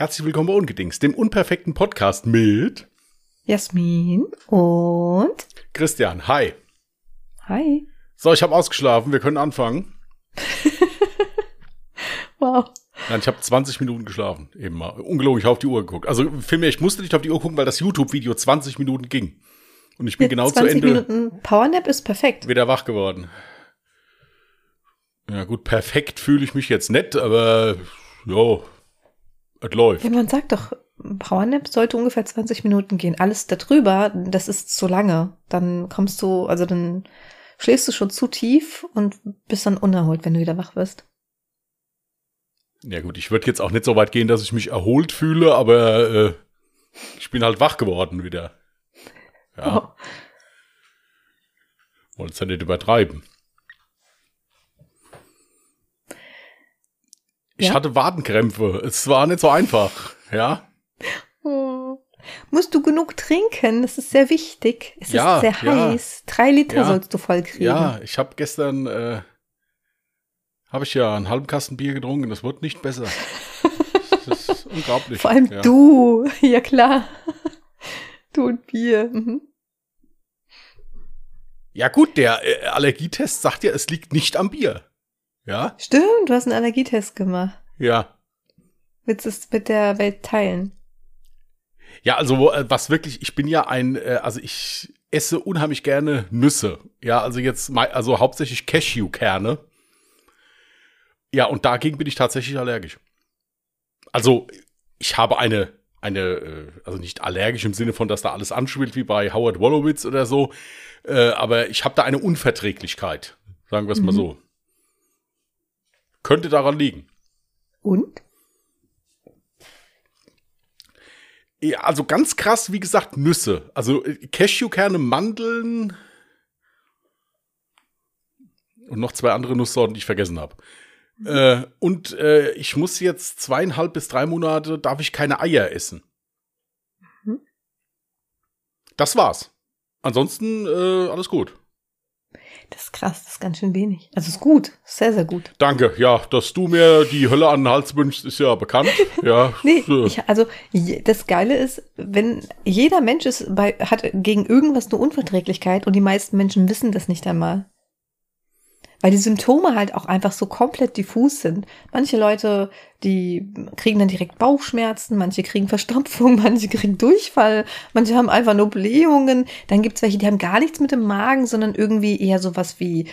Herzlich willkommen bei Ungedings, dem unperfekten Podcast mit Jasmin und Christian. Hi. Hi. So, ich habe ausgeschlafen. Wir können anfangen. Wow. Nein, ich habe 20 Minuten geschlafen. Eben mal. Ungelogen, ich habe auf die Uhr geguckt. Also vielmehr, ich musste nicht auf die Uhr gucken, weil das YouTube-Video 20 Minuten ging. Und ich bin Jetzt genau zu 20 Ende Minuten Powernap ist perfekt. wieder wach geworden. Ja gut, perfekt fühle ich mich jetzt nicht, aber ja, es läuft. Ja, man sagt doch, Powernap sollte ungefähr 20 Minuten gehen. Alles darüber, das ist zu lange. Dann kommst du, also dann schläfst du schon zu tief und bist dann unerholt, wenn du wieder wach wirst. Ja gut, ich würde jetzt auch nicht so weit gehen, dass ich mich erholt fühle, aber äh, ich bin halt wach geworden wieder. Ja, Oh. wollen es ja nicht übertreiben. Ich Ja? hatte Wadenkrämpfe. Es war nicht so einfach. Ja, Oh. Musst du genug trinken? Das ist sehr wichtig. Es Ja, ist sehr ja. heiß. Drei Liter sollst du voll kriegen. ja. Ich habe gestern äh, habe ich ja einen halben Kasten Bier getrunken. Das wird nicht besser. Das ist unglaublich. Vor allem du. Ja, klar. Du und Bier. Mhm. Ja gut, der äh, Allergietest sagt ja, es liegt nicht am Bier. Ja, Stimmt, du hast einen Allergietest gemacht. ja. Willst du es mit der Welt teilen? Ja, also äh, was wirklich, ich bin ja ein, äh, also ich esse unheimlich gerne Nüsse. Ja, also jetzt, also hauptsächlich Cashewkerne. Ja, und dagegen bin ich tatsächlich allergisch. Also ich habe eine, eine, äh, also nicht allergisch im Sinne von, dass da alles anschwillt wie bei Howard Wolowitz oder so, aber ich habe da eine Unverträglichkeit, sagen wir es mal Mhm. so. Könnte daran liegen. Und? Ja, also ganz krass, wie gesagt, Nüsse. Also äh, Cashewkerne, Mandeln und noch zwei andere Nusssorten, die ich vergessen habe. Äh, und äh, ich muss jetzt zweieinhalb bis drei Monate, darf ich keine Eier essen. Mhm. Das war's. Ansonsten äh, alles gut. Das ist krass, das ist ganz schön wenig. Also ist gut, sehr, sehr gut. Danke. Ja, dass du mir die Hölle an den Hals wünschst, ist ja bekannt. Ja. Nee, ich, also das Geile ist, wenn jeder Mensch ist bei, hat gegen irgendwas eine Unverträglichkeit und die meisten Menschen wissen das nicht einmal. Weil die Symptome halt auch einfach so komplett diffus sind. Manche Leute, die kriegen dann direkt Bauchschmerzen, manche kriegen Verstopfung, manche kriegen Durchfall, manche haben einfach nur Blähungen. Dann gibt's welche, die haben gar nichts mit dem Magen, sondern irgendwie eher sowas wie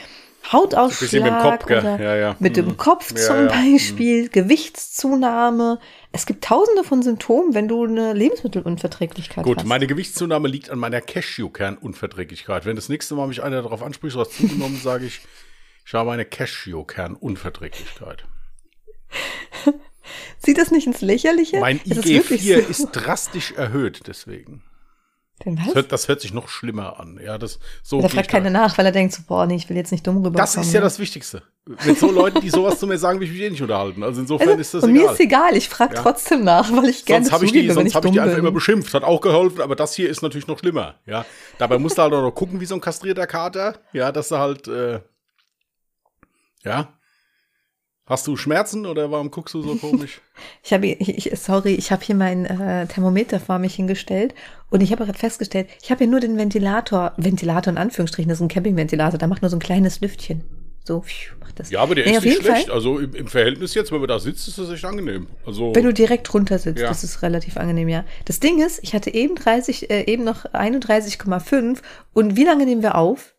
Hautausschlag mit dem Kopf, oder Ja, ja. mit dem Mhm. Kopf Ja, zum. Beispiel, Gewichtszunahme. Es gibt tausende von Symptomen, wenn du eine Lebensmittelunverträglichkeit Gut, hast. meine Gewichtszunahme liegt an meiner Cashewkernunverträglichkeit. Wenn das nächste Mal mich einer darauf anspricht, was zugenommen, sage ich, ich habe eine Cashewkernunverträglichkeit. Sieht das nicht ins Lächerliche? Mein Es ist wirklich IG4 so. ist drastisch erhöht, deswegen. Das hört, das hört sich noch schlimmer an. Ja, das so. da fragt keiner nach, weil er denkt so, boah, nee, ich will jetzt nicht dumm rüberkommen. Das ist ja das Wichtigste. Mit so Leuten, die sowas zu mir sagen, will ich mich eh nicht unterhalten. Also insofern also, ist das und egal. mir ist egal, ich frage Ja. trotzdem nach, weil ich gerne Sonst habe ich die, zugebe, sonst habe ich die einfach immer beschimpft. Hat auch geholfen, aber das hier ist natürlich noch schlimmer. Ja, dabei musst du halt auch noch gucken, wie so ein kastrierter Kater. Ja, dass du halt, äh, ja. Hast du Schmerzen oder warum guckst du so komisch? Ich habe, ich, sorry, ich habe hier mein äh, Thermometer vor mich hingestellt und ich habe gerade festgestellt, ich habe hier nur den Ventilator, Ventilator in Anführungsstrichen, das ist ein Campingventilator, der macht nur so ein kleines Lüftchen. So, pfiuh, macht das. Ja, aber der Nee, ist nicht schlecht. Fall. Also im, im Verhältnis jetzt, wenn man da sitzt, ist das echt angenehm. Also Wenn du direkt drunter sitzt, Ja. das ist relativ angenehm, ja. Das Ding ist, ich hatte eben 30, äh, eben noch 31,5 und wie lange nehmen wir auf?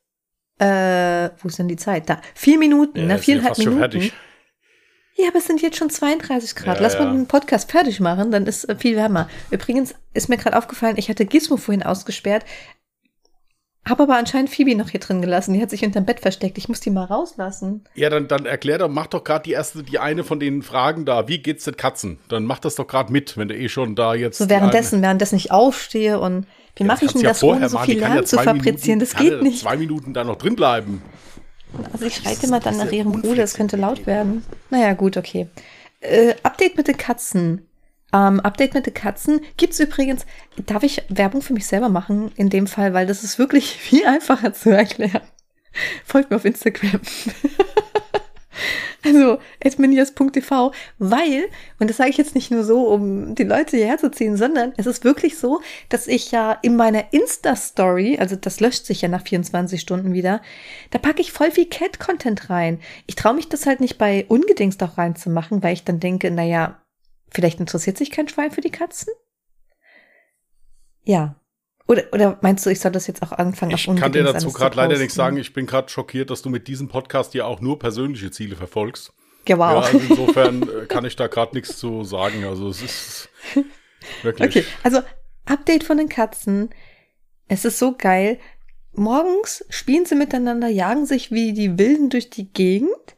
Äh, wo ist denn die Zeit? Da. Vier Minuten, ja, ja viereinhalb schon Minuten. fertig. Ja, aber es sind jetzt schon 32 Grad. Ja, Lass mal ja. den Podcast fertig machen, dann ist äh, viel wärmer. Übrigens ist mir gerade aufgefallen, ich hatte Gizmo vorhin ausgesperrt, habe aber anscheinend Phoebe noch hier drin gelassen. Die hat sich unterm Bett versteckt. Ich muss die mal rauslassen. Ja, dann, dann erklär doch, mach doch gerade die erste, die eine von den Fragen da. Wie geht's den Katzen? Dann mach das doch gerade mit, wenn du eh schon da jetzt. So währenddessen, währenddessen ich aufstehe und wie mache ich denn ja das, vorher ohne so viel Lärm ja zu fabrizieren? Minuten, Das geht nicht. Zwei Minuten da noch drin bleiben. Also ich schreite immer dann nach ihrem Bruder, es könnte laut werden. Naja, gut, okay. Äh, Update mit den Katzen. Ähm, Update mit den Katzen gibt's übrigens, darf ich Werbung für mich selber machen in dem Fall, weil das ist wirklich viel einfacher zu erklären. Folgt mir auf Instagram. Also adminias.tv, weil, und das sage ich jetzt nicht nur so, um die Leute hierher zu ziehen, sondern es ist wirklich so, dass ich ja in meiner Insta-Story, also das löscht sich ja nach 24 Stunden wieder, da packe ich voll viel Cat-Content rein. Ich traue mich das halt nicht bei Ungedingst auch reinzumachen, weil ich dann denke, naja, vielleicht interessiert sich kein Schwein für die Katzen? Ja, oder, oder meinst du, ich soll das jetzt auch anfangen? Ich kann dir dazu gerade leider nichts sagen. Ich bin gerade schockiert, dass du mit diesem Podcast ja auch nur persönliche Ziele verfolgst. Ja, wow. Ja, also insofern äh, kann ich da gerade nichts zu sagen. Also es ist wirklich. Okay, also Update von den Katzen. Es ist so geil. Morgens spielen sie miteinander, jagen sich wie die Wilden durch die Gegend.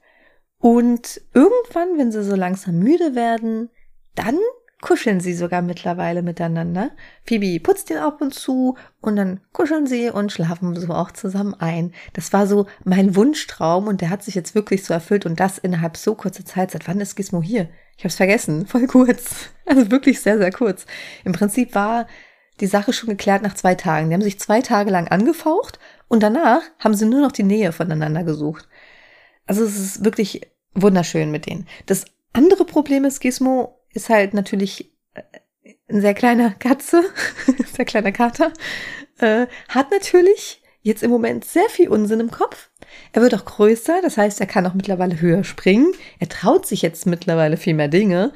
Und irgendwann, wenn sie so langsam müde werden, dann kuscheln sie sogar mittlerweile miteinander. Phoebe putzt ihn ab und zu und dann kuscheln sie und schlafen so auch zusammen ein. Das war so mein Wunschtraum und der hat sich jetzt wirklich so erfüllt und das innerhalb so kurzer Zeit. Seit wann ist Gizmo hier? Ich hab's vergessen. Voll kurz. Also wirklich sehr, sehr kurz. Im Prinzip war die Sache schon geklärt nach zwei Tagen. Die haben sich zwei Tage lang angefaucht und danach haben sie nur noch die Nähe voneinander gesucht. Also es ist wirklich wunderschön mit denen. Das andere Problem ist, Gizmo ist halt natürlich äh, ein sehr kleiner Katze, sehr kleiner Kater, äh, hat natürlich jetzt im Moment sehr viel Unsinn im Kopf. Er wird auch größer, das heißt, er kann auch mittlerweile höher springen. Er traut sich jetzt mittlerweile viel mehr Dinge.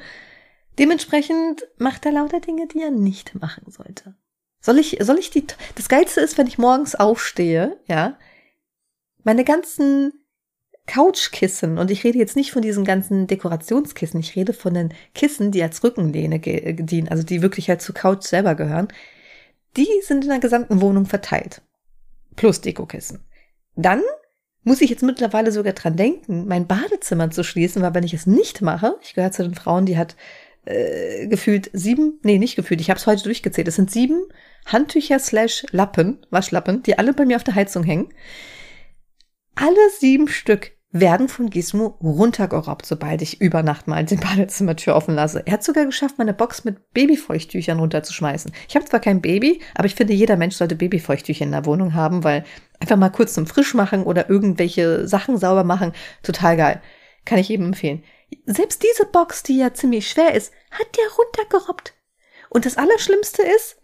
Dementsprechend macht er lauter Dinge, die er nicht machen sollte. Soll ich, soll ich die, das Geilste ist, wenn ich morgens aufstehe, ja, meine ganzen Couchkissen, und ich rede jetzt nicht von diesen ganzen Dekorationskissen, ich rede von den Kissen, die als Rückenlehne dienen, also die wirklich halt zur Couch selber gehören, die sind in der gesamten Wohnung verteilt. Plus Dekokissen. Dann muss ich jetzt mittlerweile sogar dran denken, mein Badezimmer zu schließen, weil wenn ich es nicht mache, ich gehöre zu den Frauen, die hat äh, gefühlt sieben, nee, nicht gefühlt, ich habe es heute durchgezählt, es sind sieben Handtücher slash Lappen, Waschlappen, die alle bei mir auf der Heizung hängen. Alle sieben Stück werden von Gizmo runtergerobbt, sobald ich über Nacht mal die Badezimmertür offen lasse. Er hat sogar geschafft, meine Box mit Babyfeuchttüchern runterzuschmeißen. Ich habe zwar kein Baby, aber ich finde, jeder Mensch sollte Babyfeuchttücher in der Wohnung haben, weil einfach mal kurz zum Frischmachen oder irgendwelche Sachen sauber machen, total geil. Kann ich jedem empfehlen. Selbst diese Box, die ja ziemlich schwer ist, hat der runtergerobbt. Und das Allerschlimmste ist,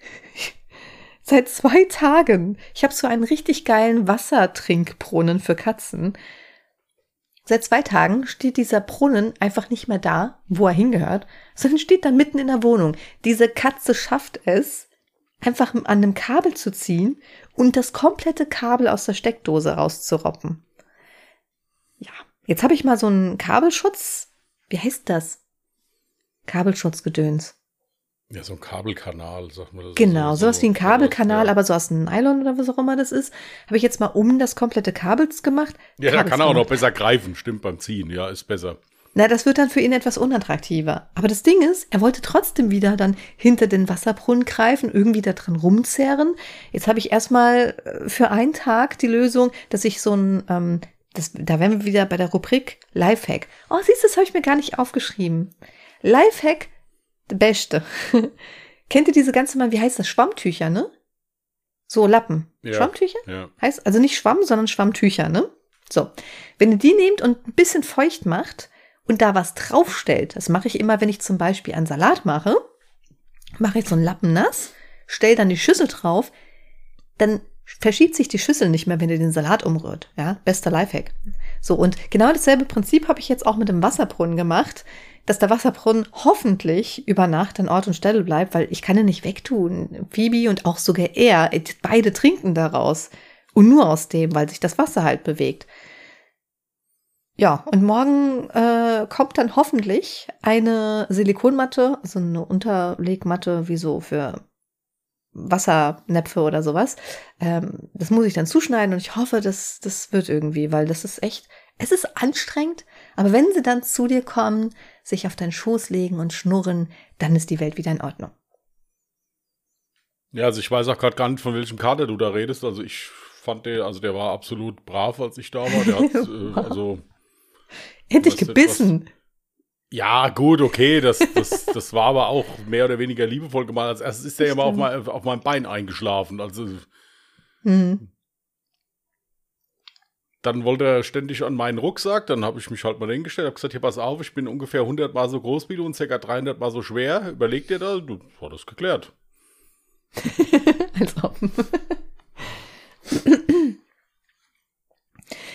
seit zwei Tagen, ich habe so einen richtig geilen Wassertrinkbrunnen für Katzen. Seit zwei Tagen steht dieser Brunnen einfach nicht mehr da, wo er hingehört, sondern steht da mitten in der Wohnung. Diese Katze schafft es, einfach an einem Kabel zu ziehen und das komplette Kabel aus der Steckdose rauszuroppen. Ja, jetzt habe ich mal so einen Kabelschutz. Wie heißt das? Kabelschutzgedöns. Ja, so ein Kabelkanal, sagt man das. Genau, so, sowas wie ein Kabelkanal, ja. aber so aus einem Nylon oder was auch immer das ist. Habe ich jetzt mal um das komplette Kabel gemacht. Ja, da kann er auch noch besser greifen, stimmt beim Ziehen, ja, ist besser. Na, das wird dann für ihn etwas unattraktiver. Aber das Ding ist, er wollte trotzdem wieder dann hinter den Wasserbrunnen greifen, irgendwie da dran rumzerren. Jetzt habe ich erstmal äh, für einen Tag die Lösung, dass ich so ein, ähm, das, da wären wir wieder bei der Rubrik Lifehack. Oh, siehst du, das habe ich mir gar nicht aufgeschrieben. Lifehack Beste. Kennt ihr diese ganze mal, wie heißt das? Schwammtücher, ne? So Lappen. Ja, Schwammtücher? Ja. Heißt, also nicht Schwamm, sondern Schwammtücher, ne? So. Wenn ihr die nehmt und ein bisschen feucht macht und da was draufstellt, das mache ich immer, wenn ich zum Beispiel einen Salat mache, mache ich so einen Lappen nass, stell dann die Schüssel drauf, dann verschiebt sich die Schüssel nicht mehr, wenn ihr den Salat umrührt. Ja, bester Lifehack. So, und genau dasselbe Prinzip habe ich jetzt auch mit dem Wasserbrunnen gemacht dass der Wasserbrunnen hoffentlich über Nacht an Ort und Stelle bleibt, weil ich kann ihn nicht wegtun. Phoebe und auch sogar er, beide trinken daraus. Und nur aus dem, weil sich das Wasser halt bewegt. Ja, und morgen äh, kommt dann hoffentlich eine Silikonmatte, also eine Unterlegmatte, wie so für Wassernäpfe oder sowas. Ähm, das muss ich dann zuschneiden und ich hoffe, dass das wird irgendwie, weil das ist echt, es ist anstrengend, aber wenn sie dann zu dir kommen, sich auf deinen Schoß legen und schnurren, dann ist die Welt wieder in Ordnung. Ja, also ich weiß auch gerade gar nicht, von welchem Kater du da redest. Also ich fand der, also der war absolut brav, als ich da war. Der hat, äh, also. Endlich gebissen. Etwas, ja, gut, okay, das, das, das war aber auch mehr oder weniger liebevoll gemalt. Als erstes ist der ja mal auf, mein, auf meinem Bein eingeschlafen. Also. Mhm. Dann wollte er ständig an meinen Rucksack, dann habe ich mich halt mal hingestellt, habe gesagt, hier pass auf, ich bin ungefähr 100 mal so groß wie du und ca. 300 mal so schwer. Überleg dir da, du, war das geklärt. Als ob.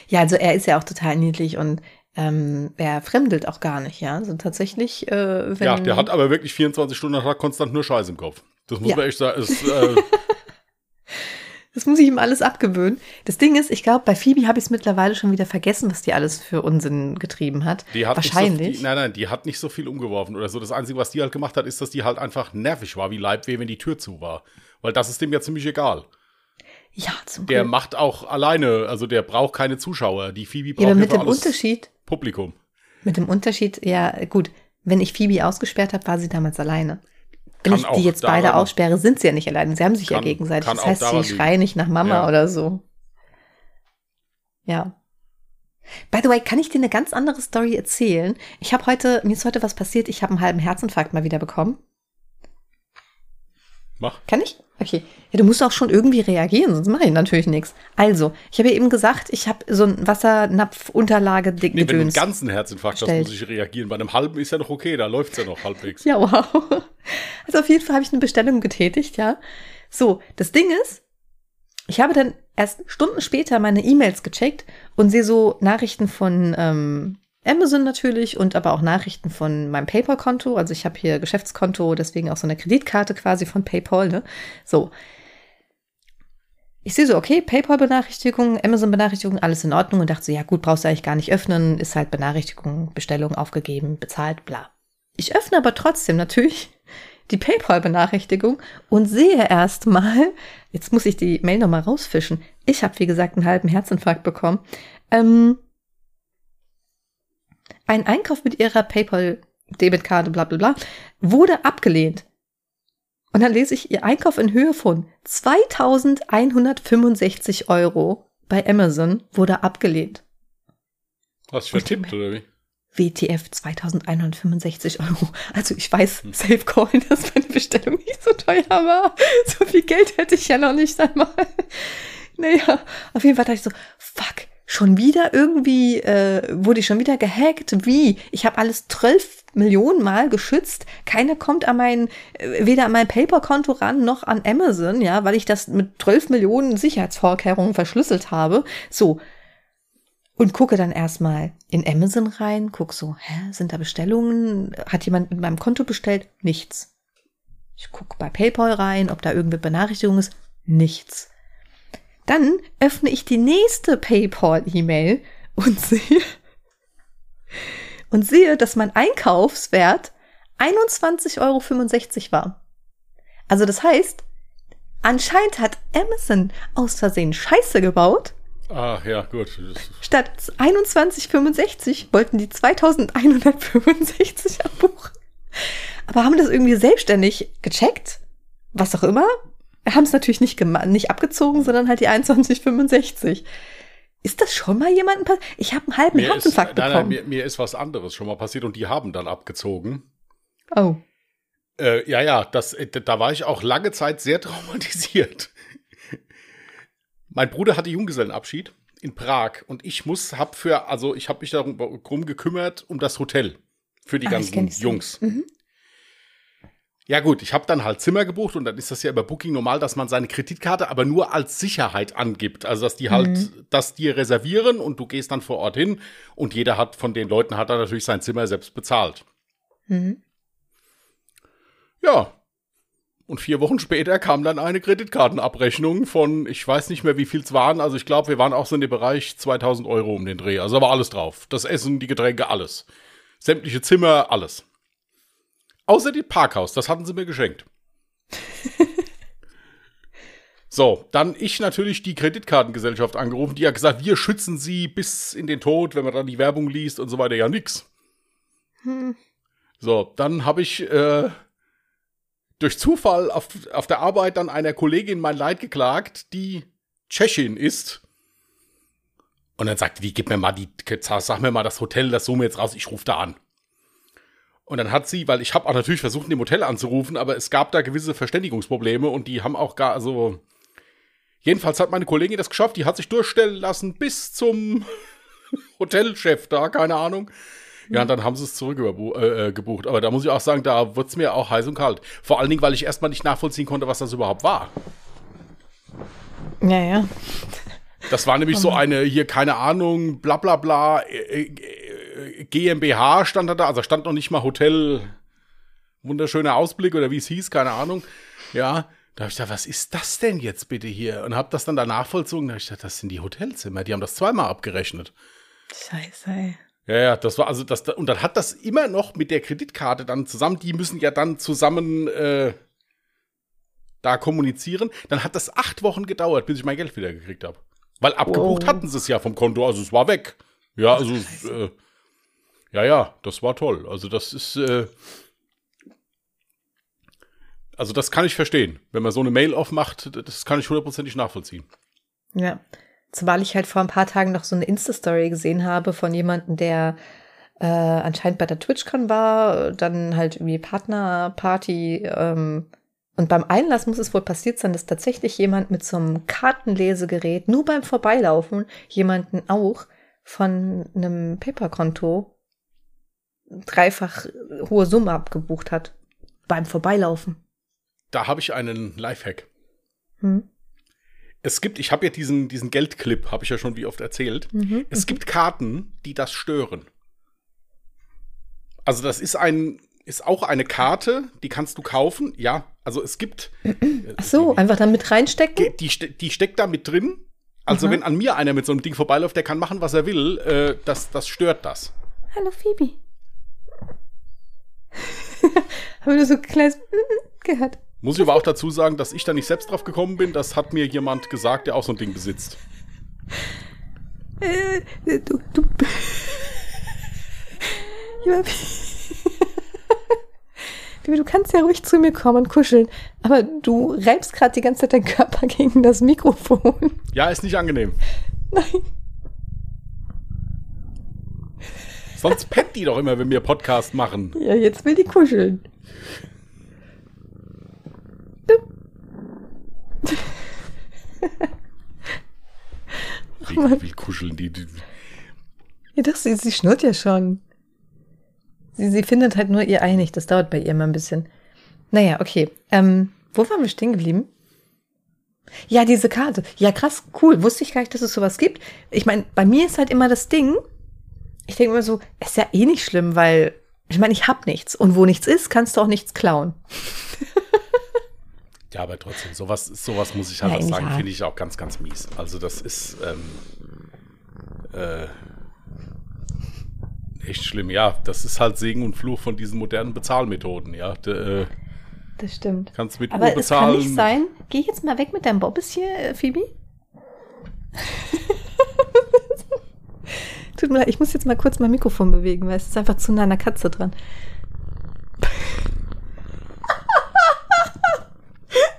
ja, also er ist ja auch total niedlich und ähm, er fremdelt auch gar nicht, ja. Also tatsächlich, äh, wenn. Ja, der hat aber wirklich 24 Stunden am Tag konstant nur Scheiß im Kopf. Das muss ja. man echt sagen. Ist, äh, das muss ich ihm alles abgewöhnen. Das Ding ist, ich glaube, bei Phoebe habe ich es mittlerweile schon wieder vergessen, was die alles für Unsinn getrieben hat. Die hat Wahrscheinlich. So, die, nein, nein, die hat nicht so viel umgeworfen oder so. Das Einzige, was die halt gemacht hat, ist, dass die halt einfach nervig war, wie Leibweh, wenn die Tür zu war. Weil das ist dem ja ziemlich egal. Ja, zum Der Glück. macht auch alleine, also der braucht keine Zuschauer. Die Phoebe braucht ja, aber mit dem Unterschied. Publikum. Mit dem Unterschied, ja, gut. Wenn ich Phoebe ausgesperrt habe, war sie damals alleine. Wenn ich die jetzt beide aussperre, sind sie ja nicht alleine. Sie haben sich kann, ja gegenseitig. Das heißt, sie schreien nicht nach Mama ja. oder so. Ja. By the way, kann ich dir eine ganz andere Story erzählen? Ich habe heute, mir ist heute was passiert. Ich habe einen halben Herzinfarkt mal wieder bekommen. Mach. Kann ich? Okay. Ja, du musst auch schon irgendwie reagieren, sonst mache ich natürlich nichts. Also, ich habe ja eben gesagt, ich habe so ein Wassernapf-Unterlage nee, Wenn du einen ganzen Herzinfarkt hast, muss ich reagieren. Bei einem halben ist ja noch okay, da läuft es ja noch halbwegs. ja, wow. Also auf jeden Fall habe ich eine Bestellung getätigt, ja. So, das Ding ist, ich habe dann erst Stunden später meine E-Mails gecheckt und sehe so Nachrichten von ähm, Amazon natürlich und aber auch Nachrichten von meinem PayPal-Konto. Also ich habe hier Geschäftskonto, deswegen auch so eine Kreditkarte quasi von PayPal. Ne? So. Ich sehe so, okay, PayPal-Benachrichtigung, Amazon-Benachrichtigung, alles in Ordnung und dachte so, ja gut, brauchst du eigentlich gar nicht öffnen, ist halt Benachrichtigung, Bestellung aufgegeben, bezahlt, bla. Ich öffne aber trotzdem natürlich die PayPal-Benachrichtigung und sehe erstmal, jetzt muss ich die Mail nochmal rausfischen. Ich habe, wie gesagt, einen halben Herzinfarkt bekommen. Ähm, ein Einkauf mit ihrer PayPal-Debitkarte, bla bla bla, wurde abgelehnt. Und dann lese ich ihr Einkauf in Höhe von 2165 Euro bei Amazon wurde abgelehnt. Hast du vertippt, oder wie? WTF 2165 Euro. Also ich weiß, hm. Safe Call, dass meine Bestellung nicht so teuer war. So viel Geld hätte ich ja noch nicht einmal. Naja, auf jeden Fall dachte ich so, fuck, schon wieder irgendwie, äh, wurde ich schon wieder gehackt. Wie? Ich habe alles 12 Millionen Mal geschützt. Keiner kommt an mein, äh, weder an mein Paper-Konto ran, noch an Amazon, ja, weil ich das mit 12 Millionen Sicherheitsvorkehrungen verschlüsselt habe. So. Und gucke dann erstmal in Amazon rein, guck so, hä, sind da Bestellungen? Hat jemand mit meinem Konto bestellt? Nichts. Ich gucke bei PayPal rein, ob da irgendeine Benachrichtigung ist. Nichts. Dann öffne ich die nächste PayPal-E-Mail und sehe, und sehe, dass mein Einkaufswert 21,65 Euro war. Also das heißt, anscheinend hat Amazon aus Versehen Scheiße gebaut. Ach ja, gut. Statt 21,65 wollten die 2165 abbuchen. Aber haben das irgendwie selbstständig gecheckt? Was auch immer haben es natürlich nicht, nicht abgezogen, sondern halt die 2165. Ist das schon mal jemandem passiert? Ich habe einen halben mir Herzinfarkt ist, nein, bekommen. Nein, mir, mir, ist was anderes schon mal passiert und die haben dann abgezogen. Oh. Äh, ja, ja, das, äh, da war ich auch lange Zeit sehr traumatisiert. mein Bruder hatte Junggesellenabschied in Prag und ich muss, hab für, also ich habe mich darum gekümmert um das Hotel für die ah, ganzen Jungs. Mhm. Ja gut, ich habe dann halt Zimmer gebucht und dann ist das ja über Booking normal, dass man seine Kreditkarte aber nur als Sicherheit angibt. Also dass die halt mhm. das dir reservieren und du gehst dann vor Ort hin und jeder hat von den Leuten hat dann natürlich sein Zimmer selbst bezahlt. Mhm. Ja. Und vier Wochen später kam dann eine Kreditkartenabrechnung von, ich weiß nicht mehr, wie viel es waren. Also ich glaube, wir waren auch so in dem Bereich 2000 Euro um den Dreh. Also war alles drauf. Das Essen, die Getränke, alles. Sämtliche Zimmer, alles. Außer die Parkhaus, das hatten sie mir geschenkt. so, dann ich natürlich die Kreditkartengesellschaft angerufen, die hat gesagt, wir schützen sie bis in den Tod, wenn man dann die Werbung liest und so weiter. Ja, nix. Hm. So, dann habe ich äh, durch Zufall auf, auf der Arbeit dann einer Kollegin mein Leid geklagt, die Tschechin ist. Und dann sagte die, gib mir mal die, sag mir mal das Hotel, das suchen wir jetzt raus, ich rufe da an. Und dann hat sie, weil ich habe auch natürlich versucht, in dem Hotel anzurufen, aber es gab da gewisse Verständigungsprobleme und die haben auch gar, also Jedenfalls hat meine Kollegin das geschafft, die hat sich durchstellen lassen bis zum Hotelchef da, keine Ahnung. Ja, und dann haben sie es zurückgebucht. Äh, gebucht. Aber da muss ich auch sagen, da wurde es mir auch heiß und kalt. Vor allen Dingen, weil ich erstmal nicht nachvollziehen konnte, was das überhaupt war. Ja, ja. Das war nämlich so eine, hier, keine Ahnung, bla bla bla, äh, äh, GmbH stand da, also stand noch nicht mal Hotel, wunderschöner Ausblick oder wie es hieß, keine Ahnung. Ja, da habe ich gedacht, was ist das denn jetzt bitte hier? Und habe das dann danach vollzogen. Da habe ich gedacht, das sind die Hotelzimmer. Die haben das zweimal abgerechnet. Scheiße. Ey. Ja, ja, das war also das und dann hat das immer noch mit der Kreditkarte dann zusammen. Die müssen ja dann zusammen äh, da kommunizieren. Dann hat das acht Wochen gedauert, bis ich mein Geld wieder gekriegt habe. Weil abgebucht Wow. hatten sie es ja vom Konto, also es war weg. Ja, also äh, ja, ja, das war toll. Also das ist äh, also das kann ich verstehen. Wenn man so eine Mail aufmacht, das kann ich hundertprozentig nachvollziehen. Ja. Zumal ich halt vor ein paar Tagen noch so eine Insta-Story gesehen habe von jemandem, der äh, anscheinend bei der TwitchCon war, dann halt irgendwie Partnerparty ähm, und beim Einlass muss es wohl passiert sein, dass tatsächlich jemand mit so einem Kartenlesegerät nur beim Vorbeilaufen jemanden auch von einem Paperkonto dreifach hohe Summe abgebucht hat. Beim Vorbeilaufen. Da habe ich einen Lifehack. Hm? Es gibt, ich habe ja diesen, diesen Geldclip, habe ich ja schon wie oft erzählt. Mhm. Es gibt Karten, die das stören. Also das ist ein, ist auch eine Karte, die kannst du kaufen. Ja, also es gibt. Ach so, einfach dann mit reinstecken? Die, die, die steckt da mit drin. Also Aha. wenn an mir einer mit so einem Ding vorbeiläuft, der kann machen, was er will. Äh, das, das stört das. Hallo Phoebe. Haben wir so ein kleines gehört? Muss ich aber auch dazu sagen, dass ich da nicht selbst drauf gekommen bin. Das hat mir jemand gesagt, der auch so ein Ding besitzt. Äh, du, Du, du kannst ja ruhig zu mir kommen und kuscheln, aber du reibst gerade die ganze Zeit deinen Körper gegen das Mikrofon. Ja, ist nicht angenehm. Nein. Sonst pennt die doch immer, wenn wir Podcast machen. Ja, jetzt will die kuscheln. Wie, wie kuscheln die. Ja, doch, sie, sie schnurrt ja schon. Sie, sie findet halt nur ihr Ei nicht. Das dauert bei ihr immer ein bisschen. Naja, okay. Ähm, wo waren wir stehen geblieben? Ja, diese Karte. Ja, krass, cool. Wusste ich gar nicht, dass es sowas gibt. Ich meine, bei mir ist halt immer das Ding. Ich denke immer so, ist ja eh nicht schlimm, weil ich meine, ich hab nichts. Und wo nichts ist, kannst du auch nichts klauen. Ja, aber trotzdem, sowas, sowas muss ich halt Ja, auch sagen, ja. finde ich auch ganz, ganz mies. Also das ist ähm, äh, echt schlimm. Ja, das ist halt Segen und Fluch von diesen modernen Bezahlmethoden. Ja, De, äh, Das stimmt. kannst mit Aber Uhr es kann bezahlen. nicht sein. Geh jetzt mal weg mit deinem Bobbes hier, äh, Phoebe. Tut mir leid, ich muss jetzt mal kurz mein Mikrofon bewegen, weil es ist einfach zu nah der Katze dran.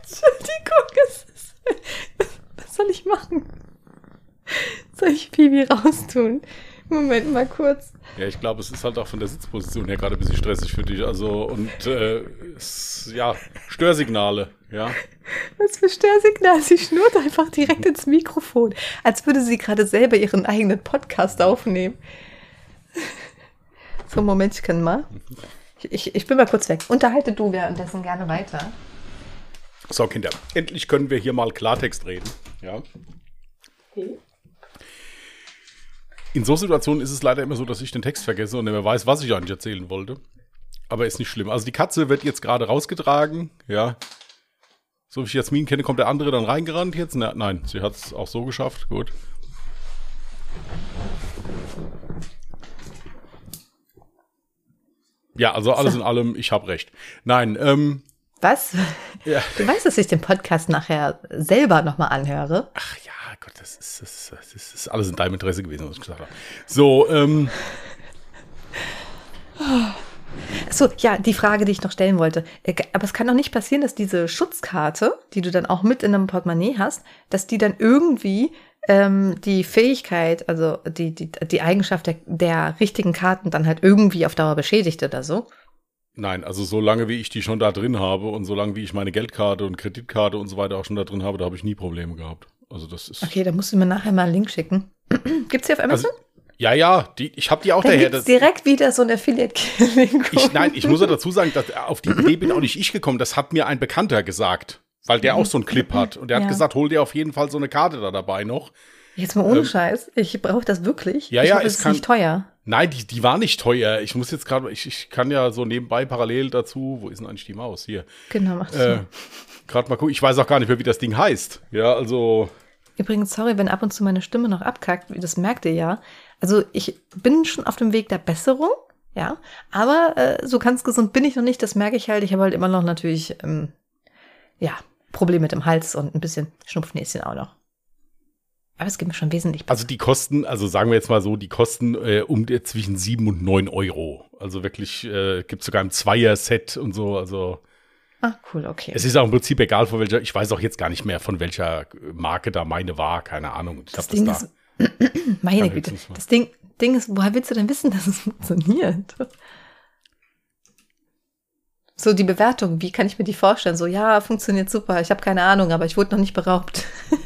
Entschuldigung, es ist, was soll ich machen? Soll ich Phoebe raustun? Moment mal kurz. Ja, ich glaube, es ist halt auch von der Sitzposition her gerade ein bisschen stressig für dich. Also und äh, es, ja, Störsignale. Ja, Was für Störsignal. Sie schnurrt einfach direkt ins Mikrofon, als würde sie gerade selber ihren eigenen Podcast aufnehmen. So, Momentchen mal. Ich, ich, ich bin mal kurz weg. Unterhalte du währenddessen gerne weiter. so Kinder, endlich können wir hier mal Klartext reden. Ja. In so Situationen ist es leider immer so, dass ich den Text vergesse und nicht mehr weiß, was ich eigentlich erzählen wollte. Aber ist nicht schlimm. Also die Katze wird jetzt gerade rausgetragen, ja. So wie ich Jasmin kenne, kommt der andere dann reingerannt jetzt. Na, nein, sie hat es auch so geschafft. Gut. Ja, also alles in allem, ich habe recht. Nein, ähm, Was? ja. Du weißt, dass ich den Podcast nachher selber nochmal anhöre. Ach ja, Gott, das ist, das, ist, das ist alles in deinem Interesse gewesen, was ich gesagt habe. So, ähm, So, ja, die Frage, die ich noch stellen wollte. Äh, Aber es kann doch nicht passieren, dass diese Schutzkarte, die du dann auch mit in einem Portemonnaie hast, dass die dann irgendwie ähm, die Fähigkeit, also die, die, die Eigenschaft der, der richtigen Karten dann halt irgendwie auf Dauer beschädigt oder so. nein, also solange wie ich die schon da drin habe und solange wie ich meine Geldkarte und Kreditkarte und so weiter auch schon da drin habe, da habe ich nie Probleme gehabt. Also das ist. Okay, da musst du mir nachher mal einen Link schicken. Gibt's die auf Amazon? Also, ja, ja, die, ich habe die auch Dann daher. Das, direkt wieder so ein Affiliate-Link. ich, nein, ich muss ja dazu sagen, dass auf die Idee bin auch nicht ich gekommen. Das hat mir ein Bekannter gesagt, weil der auch so einen Clip hat. Und der hat Ja. gesagt, hol dir auf jeden Fall so eine Karte da dabei noch. Jetzt mal ohne Ähm, Scheiß. Ich brauche das wirklich. Ja, ich ja, hoffe, es ist kann- nicht teuer. Nein, die, die war nicht teuer. Ich muss jetzt gerade, ich, ich kann ja so nebenbei parallel dazu, wo ist denn eigentlich die Maus? Hier. Genau, mach das Äh, gerade mal gucken. Ich weiß auch gar nicht mehr, wie das Ding heißt. Ja, also. Übrigens, sorry, wenn ab und zu meine Stimme noch abkackt, das merkt ihr ja. Also ich bin schon auf dem Weg der Besserung, ja, aber äh, so ganz gesund bin ich noch nicht, das merke ich halt. Ich habe halt immer noch natürlich, ähm, ja, Probleme mit dem Hals und ein bisschen Schnupfnäschen auch noch. Aber es geht mir schon wesentlich besser. Also die kosten, also sagen wir jetzt mal so, die kosten äh, um die, zwischen 7 und 9 Euro. Also wirklich, äh, gibt sogar ein Zweier-Set und so. Also Ah, cool, okay. es ist auch im Prinzip egal von welcher, ich weiß auch jetzt gar nicht mehr, von welcher Marke da meine war, keine Ahnung. Ich das hab Ding da. ist, meine Güte, das Ding, Ding ist, woher willst du denn wissen, dass es funktioniert? So die Bewertung, wie kann ich mir die vorstellen? So, ja, funktioniert super, ich habe keine Ahnung, aber ich wurde noch nicht beraubt.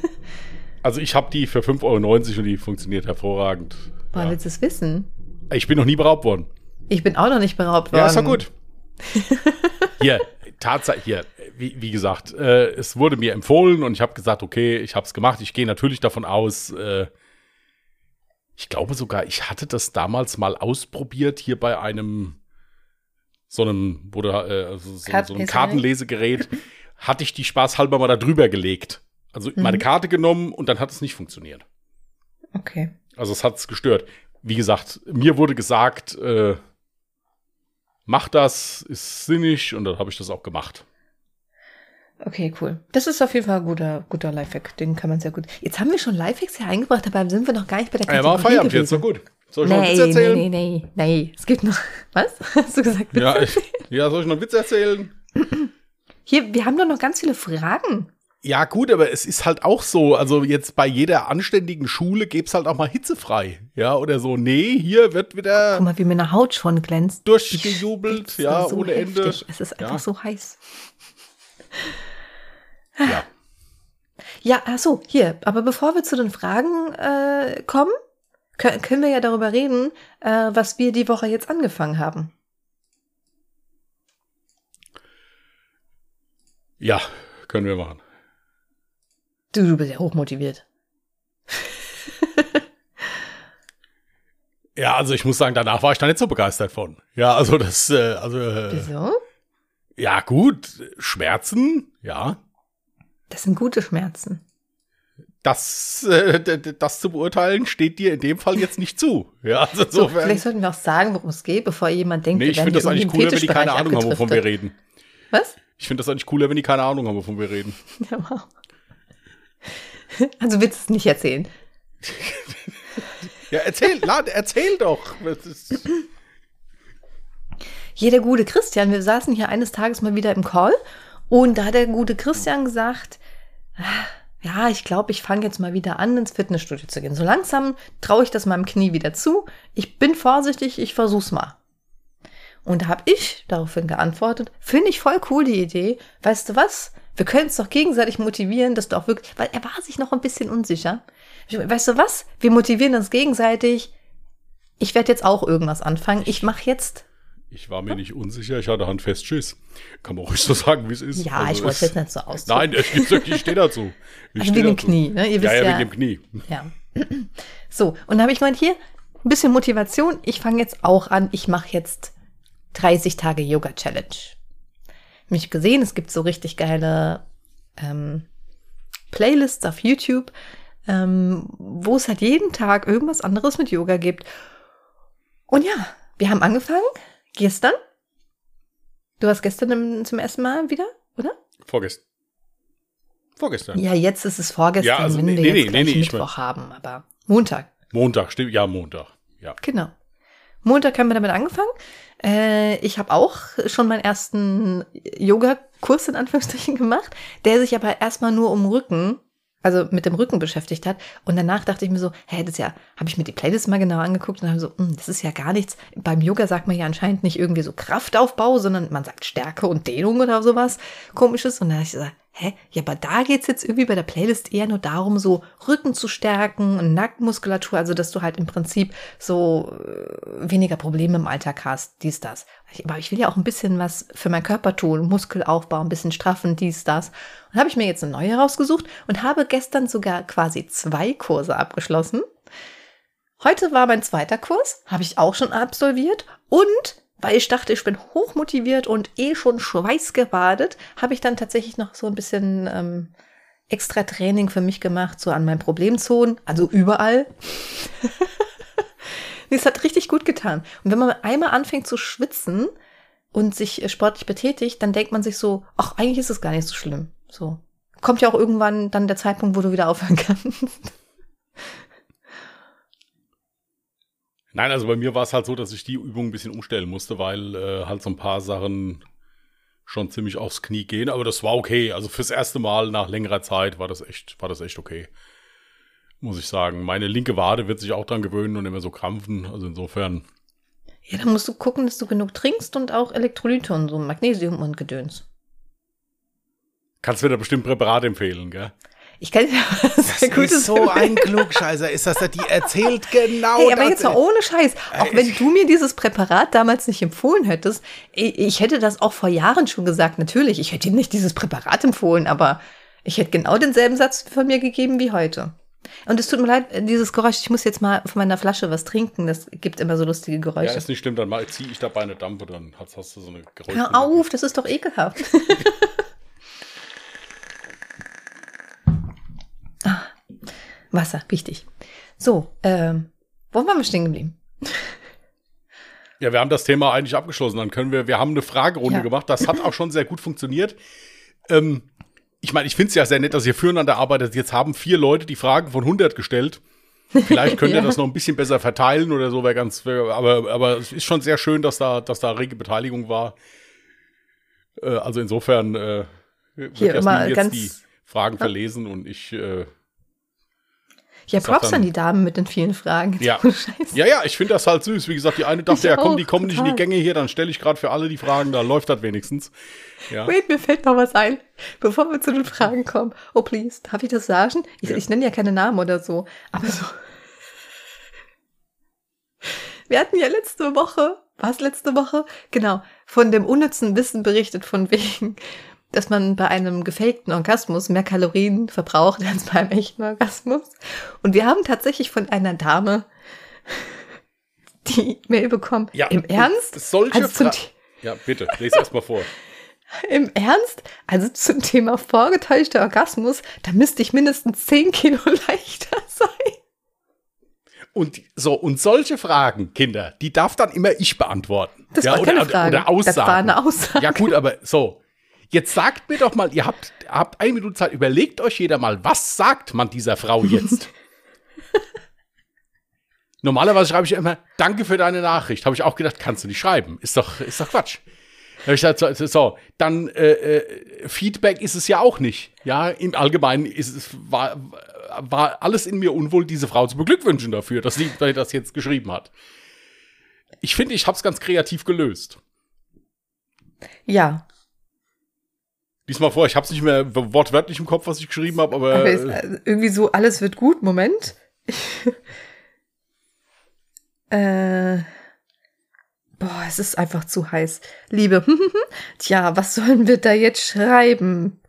Also ich habe die für 5,90 Euro und die funktioniert hervorragend. Woher Ja. willst du es wissen? Ich bin noch nie beraubt worden. Ich bin auch noch nicht beraubt worden. Ja, ist doch gut. hier, Tatsache, hier, wie, wie gesagt, äh, es wurde mir empfohlen und ich habe gesagt, okay, ich habe es gemacht. Ich gehe natürlich davon aus, äh, ich glaube sogar, ich hatte das damals mal ausprobiert hier bei einem so einem, wo da, äh, so, Kart- so einem? Kartenlesegerät, hatte ich die spaßhalber mal da drüber gelegt. Also meine Karte genommen und dann hat es nicht funktioniert. Okay. Also es hat es gestört. Wie gesagt, mir wurde gesagt, äh, mach das, ist sinnig und dann habe ich das auch gemacht. Okay, cool. Das ist auf jeden Fall ein guter, guter Lifehack. Den kann man sehr gut. Jetzt haben wir schon Lifehacks hier eingebracht, dabei sind wir noch gar nicht bei der Ja, Kategorie war Feierabend jetzt, so gut. Soll ich noch einen Nee, Witz nee, erzählen? nee, nee, nee. Es gibt noch. Was? Hast du gesagt? Witze? Ja, ich, ja, soll ich noch einen Witz erzählen? Hier, wir haben doch noch ganz viele Fragen. Ja, gut, aber es ist halt auch so, also jetzt bei jeder anständigen Schule gibt's halt auch mal hitzefrei. Ja, oder so, nee, hier wird Guck wieder mal, wie meine Haut schon glänzt. durchgejubelt, Es ja, so ohne Ende. heftig. Es ist einfach Ja. so heiß. Ja. Ja, ach so, hier. Aber bevor wir zu den Fragen äh, kommen, kö- können wir ja darüber reden, äh, was wir die Woche jetzt angefangen haben. ja, können wir machen. Du, du bist ja hochmotiviert. Ja, also ich muss sagen, danach war ich da nicht so begeistert von. Ja, also das, äh, also, äh, Wieso? ja gut, Schmerzen, ja, Das sind gute Schmerzen. das, äh, das zu beurteilen steht dir in dem Fall jetzt nicht zu. Ja, also So, insofern. vielleicht sollten wir auch sagen, worum es geht, bevor jemand denkt, nee, wir ich finde das eigentlich cooler, wenn die keine Ahnung haben, wovon wir reden. Was? Ich finde das eigentlich cooler, wenn die keine Ahnung haben, wovon wir reden. Ja, wow. Also willst du es nicht erzählen? Ja, erzähl, lad, erzähl doch. Das ist, Hier der gute Christian, wir saßen hier eines Tages mal wieder im Call und da hat der gute Christian gesagt, ja, ich glaube, ich fange jetzt mal wieder an, ins Fitnessstudio zu gehen. So langsam traue ich das meinem Knie wieder zu. Ich bin vorsichtig, ich versuch's mal. Und da habe ich daraufhin geantwortet, finde ich voll cool die Idee. Weißt du was? Wir können uns doch gegenseitig motivieren, dass du auch wirklich, weil er war sich noch ein bisschen unsicher. Ich, weißt du was? Wir motivieren uns gegenseitig. Ich werde jetzt auch irgendwas anfangen. Ich mache jetzt ich war mir nicht unsicher, ich hatte handfest Schiss. Kann man ruhig so sagen, wie es ist. Ja, Also ich wollte es- jetzt nicht so ausdrücken. Nein, ich, ich, stehe dazu. Ich Also steh wegen dem. Knie, ne? Ihr Ja, wisst ja, ja- wegen dem Knie. Ja. So, und da habe ich gemeint, hier, ein bisschen Motivation. Ich fange jetzt auch an. Ich mache jetzt 30 Tage Yoga Challenge. Mich gesehen, es gibt so richtig geile ähm, Playlists auf YouTube, ähm, wo es halt jeden Tag irgendwas anderes mit Yoga gibt. Und ja, wir haben angefangen gestern. Du warst gestern im, zum ersten Mal wieder, oder? Vorgestern. Vorgestern. Ja, jetzt ist es vorgestern, Ja, also wenn nee, wir nee, jetzt nee, nee, ich Mittwoch haben, aber Montag. Montag, stimmt. Ja, Montag. Ja. Genau. Montag haben wir damit angefangen. Äh, ich habe auch schon meinen ersten Yoga-Kurs in Anführungsstrichen gemacht, der sich aber erstmal nur um Rücken, also mit dem Rücken beschäftigt hat. Und danach dachte ich mir so, hä, das ist ja, habe ich mir die Playlist mal genau angeguckt und habe so, hm, das ist ja gar nichts. Beim Yoga sagt man ja anscheinend nicht irgendwie so Kraftaufbau, sondern man sagt Stärke und Dehnung oder sowas komisches. Und dann habe ich gesagt, hä, ja, aber da geht's jetzt irgendwie bei der Playlist eher nur darum, so Rücken zu stärken und Nackenmuskulatur, also dass du halt im Prinzip so äh, weniger Probleme im Alltag hast, dies, das. Aber ich will ja auch ein bisschen was für meinen Körper tun, Muskelaufbau, ein bisschen straffen, dies, das. Und habe ich mir jetzt eine neue rausgesucht und habe gestern sogar quasi zwei Kurse abgeschlossen. Heute war mein zweiter Kurs, habe ich auch schon absolviert und weil ich dachte, ich bin hochmotiviert und eh schon schweißgebadet, habe ich dann tatsächlich noch so ein bisschen ähm, extra Training für mich gemacht, so an meinen Problemzonen, also überall. Es hat richtig gut getan. Und wenn man einmal anfängt zu schwitzen und sich sportlich betätigt, dann denkt man sich so, ach, eigentlich ist es gar nicht so schlimm. So. Kommt ja auch irgendwann dann der Zeitpunkt, wo du wieder aufhören kannst. Nein, also bei mir war es halt so, dass ich die Übung ein bisschen umstellen musste, weil äh, halt so ein paar Sachen schon ziemlich aufs Knie gehen, aber das war okay. Also fürs erste Mal nach längerer Zeit war das echt, war das echt okay. Muss ich sagen. Meine linke Wade wird sich auch dran gewöhnen und immer so krampfen. Also insofern. Ja, dann musst du gucken, dass du genug trinkst und auch Elektrolyte und so Magnesium und Gedöns. Kannst du mir da bestimmt Präparat empfehlen, gell? Ich kann ja was Das ist so ein Klugscheißer, ist das, die erzählt genau hey, aber jetzt mal ohne Scheiß, auch wenn du mir dieses Präparat damals nicht empfohlen hättest, ich hätte das auch vor Jahren schon gesagt, natürlich, ich hätte ihm nicht dieses Präparat empfohlen, aber ich hätte genau denselben Satz von mir gegeben wie heute. Und es tut mir leid, dieses Geräusch, ich muss jetzt mal von meiner Flasche was trinken, das gibt immer so lustige Geräusche. Ja, ist nicht schlimm, dann ziehe ich dabei eine Dampe, dann hast, hast du so eine Geräusche. Hör auf, das ist doch ekelhaft. Wasser, wichtig. So, ähm, wo waren wir stehen geblieben? Ja, wir haben das Thema eigentlich abgeschlossen. Dann können wir, wir haben eine Fragerunde ja. gemacht. Das hat auch schon sehr gut funktioniert. Ähm, ich meine, ich finde es ja sehr nett, dass ihr füreinander arbeitet. Jetzt haben vier Leute die Fragen von 100 gestellt. Vielleicht könnt ihr ja. das noch ein bisschen besser verteilen oder so, wäre ganz, wär, aber, aber es ist schon sehr schön, dass da, dass da rege Beteiligung war. Äh, also insofern äh, wird Hier, immer jetzt ganz, die Fragen verlesen und ich äh, ja, Props an die Damen mit den vielen Fragen. Ja, ja, ja, ich finde das halt süß. Wie gesagt, die eine dachte, ja komm, die kommen total. nicht in die Gänge hier, dann stelle ich gerade für alle die Fragen, da läuft das wenigstens. Ja. Wait, mir fällt noch was ein, bevor wir zu den Fragen kommen. Oh, please, darf ich das sagen? Ich, ja. ich nenne ja keine Namen oder so, aber so. Wir hatten ja letzte Woche, war es letzte Woche? Genau, von dem unnützen Wissen berichtet, von wegen, dass man bei einem gefakten Orgasmus mehr Kalorien verbraucht als beim echten Orgasmus. Und wir haben tatsächlich von einer Dame die Mail bekommen. Ja, Im Ernst? Solche also Ja, bitte, lese erst mal vor. Im Ernst? Also zum Thema vorgetäuschter Orgasmus, da müsste ich mindestens 10 Kilo leichter sein. Und so, und solche Fragen, Kinder, die darf dann immer ich beantworten. Das ja, war keine oder, Frage. oder Aussagen. Das war eine Aussage. Ja, gut, aber so, Jetzt sagt mir doch mal, ihr habt, habt eine Minute Zeit, überlegt euch jeder mal, was sagt man dieser Frau jetzt? Normalerweise schreibe ich immer, danke für deine Nachricht. Habe ich auch gedacht, kannst du nicht schreiben. Ist doch, ist doch Quatsch. ich gesagt, so, so, dann äh, äh, Feedback ist es ja auch nicht. Ja, im Allgemeinen ist es, war, war alles in mir unwohl, diese Frau zu beglückwünschen dafür, dass sie das jetzt geschrieben hat. Ich finde, ich habe es ganz kreativ gelöst. Ja, Diesmal vor, ich habe es nicht mehr wortwörtlich im Kopf, was ich geschrieben habe, aber. aber ist, also irgendwie so, alles wird gut. Moment. äh. Boah, es ist einfach zu heiß. Liebe, tja, was sollen wir da jetzt schreiben?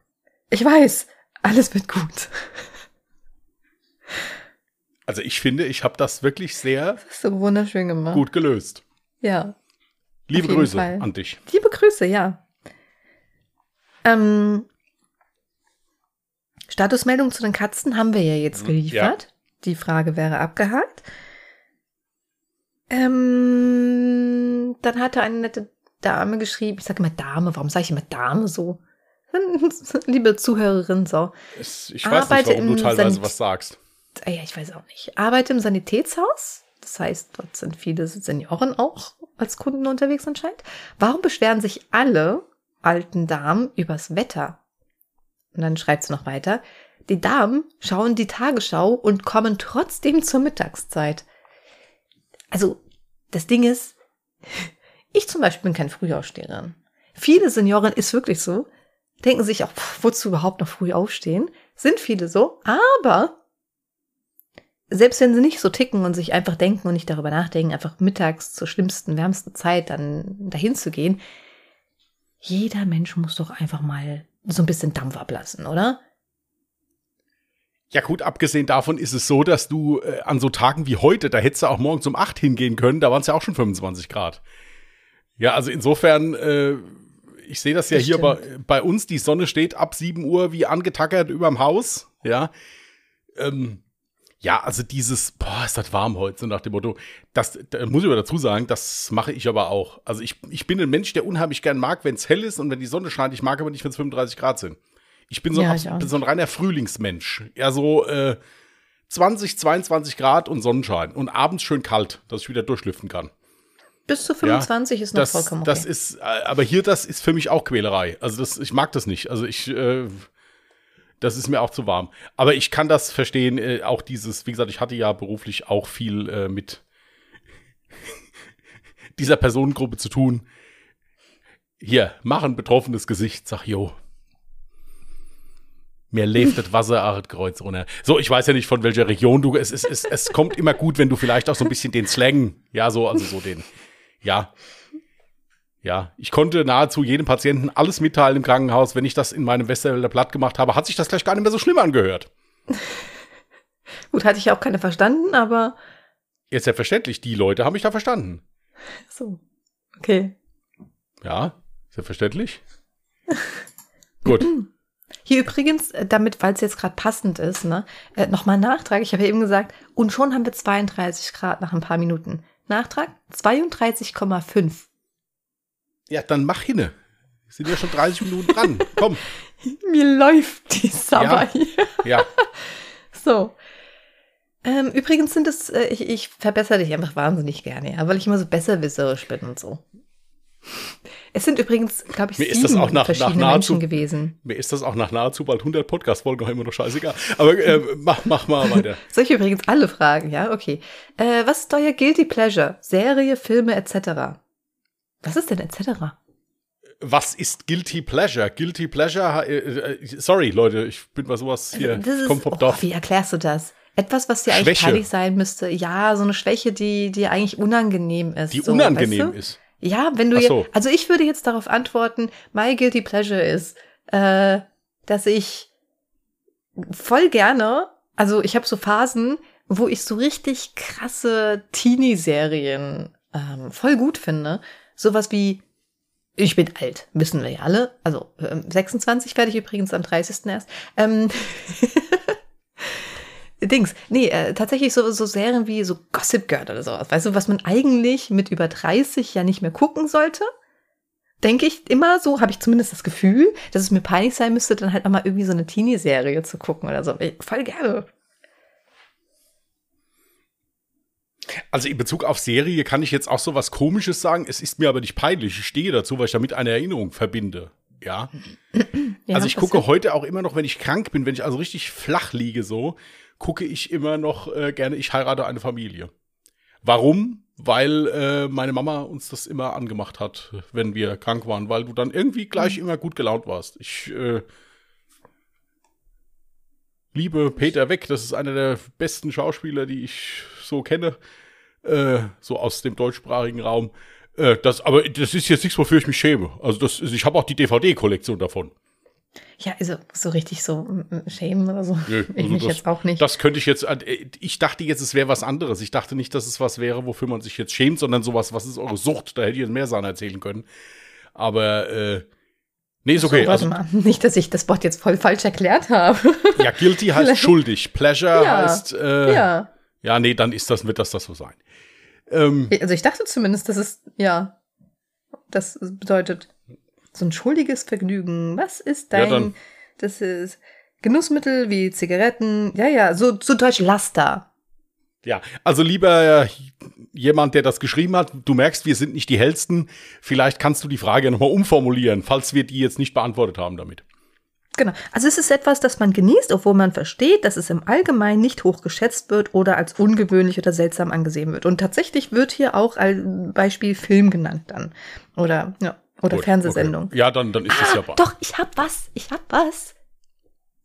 Ich weiß, alles wird gut. Also ich finde, ich habe das wirklich sehr das so wunderschön gemacht. gut gelöst. Ja. Liebe Grüße Fall. an dich. Liebe Grüße, ja. Ähm, Statusmeldung zu den Katzen haben wir ja jetzt mhm, geliefert. Ja. Die Frage wäre abgehakt. Ähm, dann hatte eine nette Dame geschrieben, ich sage immer Dame, warum sage ich immer Dame so? Liebe Zuhörerin, so. Ich weiß Arbeite nicht, warum du teilweise Sanit was sagst. Ah ja, ich weiß auch nicht. Arbeite im Sanitätshaus. Das heißt, dort sind viele Senioren auch als Kunden unterwegs anscheinend. Warum beschweren sich alle alten Damen übers Wetter. Und dann schreibt sie noch weiter. Die Damen schauen die Tagesschau und kommen trotzdem zur Mittagszeit. Also, das Ding ist, ich zum Beispiel bin kein Frühaufsteherin. Viele Senioren ist wirklich so, denken sich auch, wozu überhaupt noch früh aufstehen? Sind viele so, aber selbst wenn sie nicht so ticken und sich einfach denken und nicht darüber nachdenken, einfach mittags zur schlimmsten, wärmsten Zeit dann dahin zu gehen, jeder Mensch muss doch einfach mal so ein bisschen Dampf ablassen, oder? Ja gut, abgesehen davon ist es so, dass du äh, an so Tagen wie heute, da hättest du auch morgens um 8 hingehen können, da waren es ja auch schon 25 Grad. Ja, also insofern, äh, ich sehe das ja das hier bei, bei, uns, die Sonne steht ab 7 Uhr wie angetackert überm Haus, ja. Ähm, ja, also dieses, boah, ist das warm heute, so nach dem Motto, das, da muss ich aber dazu sagen, das mache ich aber auch. Also ich, ich bin ein Mensch, der unheimlich gern mag, wenn es hell ist und wenn die Sonne scheint. Ich mag aber nicht, wenn es 35 Grad sind. Ich bin so, ja, ein, so ein reiner Frühlingsmensch. Ja, so äh, 20, 22 Grad und Sonnenschein und abends schön kalt, dass ich wieder durchlüften kann. Bis zu 25 ja, ist noch das, vollkommen okay. Das ist, äh, aber hier, das ist für mich auch Quälerei. Also das, ich mag das nicht. Also ich, äh, das ist mir auch zu warm. Aber ich kann das verstehen, äh, auch dieses, wie gesagt, ich hatte ja beruflich auch viel äh, mit dieser Personengruppe zu tun. Hier, mach ein betroffenes Gesicht, sag, jo, mir lebt das Wasser auch Kreuz runter. So, ich weiß ja nicht, von welcher Region du, es, es, es, es kommt immer gut, wenn du vielleicht auch so ein bisschen den Slang, ja, so, also so den, ja. Ja, ich konnte nahezu jedem Patienten alles mitteilen im Krankenhaus. Wenn ich das in meinem Westerwälder Blatt gemacht habe, hat sich das gleich gar nicht mehr so schlimm angehört. gut, hatte ich auch keine verstanden, aber. Jetzt selbstverständlich, die Leute haben mich da verstanden. So, okay. Ja, selbstverständlich. gut. Hier übrigens, äh, damit, weil es jetzt gerade passend ist, ne, äh, nochmal Nachtrag. Ich habe ja eben gesagt, und schon haben wir 32 Grad nach ein paar Minuten. Nachtrag 32,5. Ja, dann mach hinne. Wir sind ja schon 30 Minuten dran. Komm. Mir läuft die Sabber ja. hier. Ja. So. Ähm, übrigens sind es, äh, ich, ich verbessere dich einfach wahnsinnig gerne, ja, weil ich immer so besserwisserisch bin und so. Es sind übrigens, glaube ich, mir ist das auch nach, verschiedene nach nahezu, Menschen gewesen. Mir ist das auch nach nahezu bald 100 Podcast-Folgen auch immer noch scheißegal. Aber äh, mach, mach mal weiter. Soll ich übrigens alle fragen, ja? Okay. Äh, was ist euer Guilty Pleasure? Serie, Filme etc.? Was ist denn etc.? Was ist Guilty Pleasure? Guilty Pleasure, äh, äh, sorry Leute, ich bin bei sowas hier, das ist, komm vom oh. Wie erklärst du das? Etwas, was dir eigentlich peinlich sein müsste. Ja, so eine Schwäche, die dir eigentlich unangenehm ist. Die so, unangenehm weißt du? ist. Ja, wenn du so. jetzt, also ich würde jetzt darauf antworten, my guilty pleasure ist, äh, dass ich voll gerne, also ich habe so Phasen, wo ich so richtig krasse Teenie-Serien ähm, voll gut finde. Sowas wie ich bin alt, wissen wir ja alle. Also äh, 26 werde ich übrigens am 30. erst. Ähm Dings. Nee, äh, tatsächlich so, so Serien wie so Gossip Girl oder sowas. Weißt du, was man eigentlich mit über 30 ja nicht mehr gucken sollte? Denke ich immer so, habe ich zumindest das Gefühl, dass es mir peinlich sein müsste, dann halt nochmal irgendwie so eine Teenie-Serie zu gucken oder so. Ich, voll gerne. Also in Bezug auf Serie kann ich jetzt auch so was Komisches sagen. Es ist mir aber nicht peinlich. Ich stehe dazu, weil ich damit eine Erinnerung verbinde. Ja. ja also ich gucke heute auch immer noch, wenn ich krank bin, wenn ich also richtig flach liege so, gucke ich immer noch äh, gerne, ich heirate eine Familie. Warum? Weil äh, meine Mama uns das immer angemacht hat, wenn wir krank waren, weil du dann irgendwie gleich mhm. immer gut gelaunt warst. Ich äh, liebe Peter Weck, das ist einer der besten Schauspieler, die ich so kenne, äh, so aus dem deutschsprachigen Raum. Äh, das, aber das ist jetzt nichts, wofür ich mich schäme. Also das, ich habe auch die DVD-Kollektion davon. Ja, also so richtig so schämen oder so. Nö, ich also mich das, jetzt auch nicht. Das könnte ich jetzt. Äh, ich dachte jetzt, es wäre was anderes. Ich dachte nicht, dass es was wäre, wofür man sich jetzt schämt, sondern sowas, was ist eure Sucht? Da hätte ich jetzt mehr Sachen erzählen können. Aber äh, nee, ist okay. So, warte also, mal, nicht, dass ich das Wort jetzt voll falsch erklärt habe. Ja, guilty heißt schuldig. Pleasure ja, heißt. Äh, ja. Ja, nee, dann ist das, wird das das so sein. Ähm, also ich dachte zumindest, dass es ja, das bedeutet so ein schuldiges Vergnügen. Was ist dein, ja, das ist Genussmittel wie Zigaretten, ja, ja, so, so deutsch Laster. Ja, also lieber jemand, der das geschrieben hat, du merkst, wir sind nicht die hellsten. Vielleicht kannst du die Frage nochmal umformulieren, falls wir die jetzt nicht beantwortet haben damit. Genau. Also es ist etwas, das man genießt, obwohl man versteht, dass es im Allgemeinen nicht hoch geschätzt wird oder als ungewöhnlich oder seltsam angesehen wird. Und tatsächlich wird hier auch als Beispiel Film genannt dann. Oder ja, Oder Gut, Fernsehsendung. Okay. Ja, dann, dann ist das Ah, ja wahr. doch, ich hab was. Ich hab was.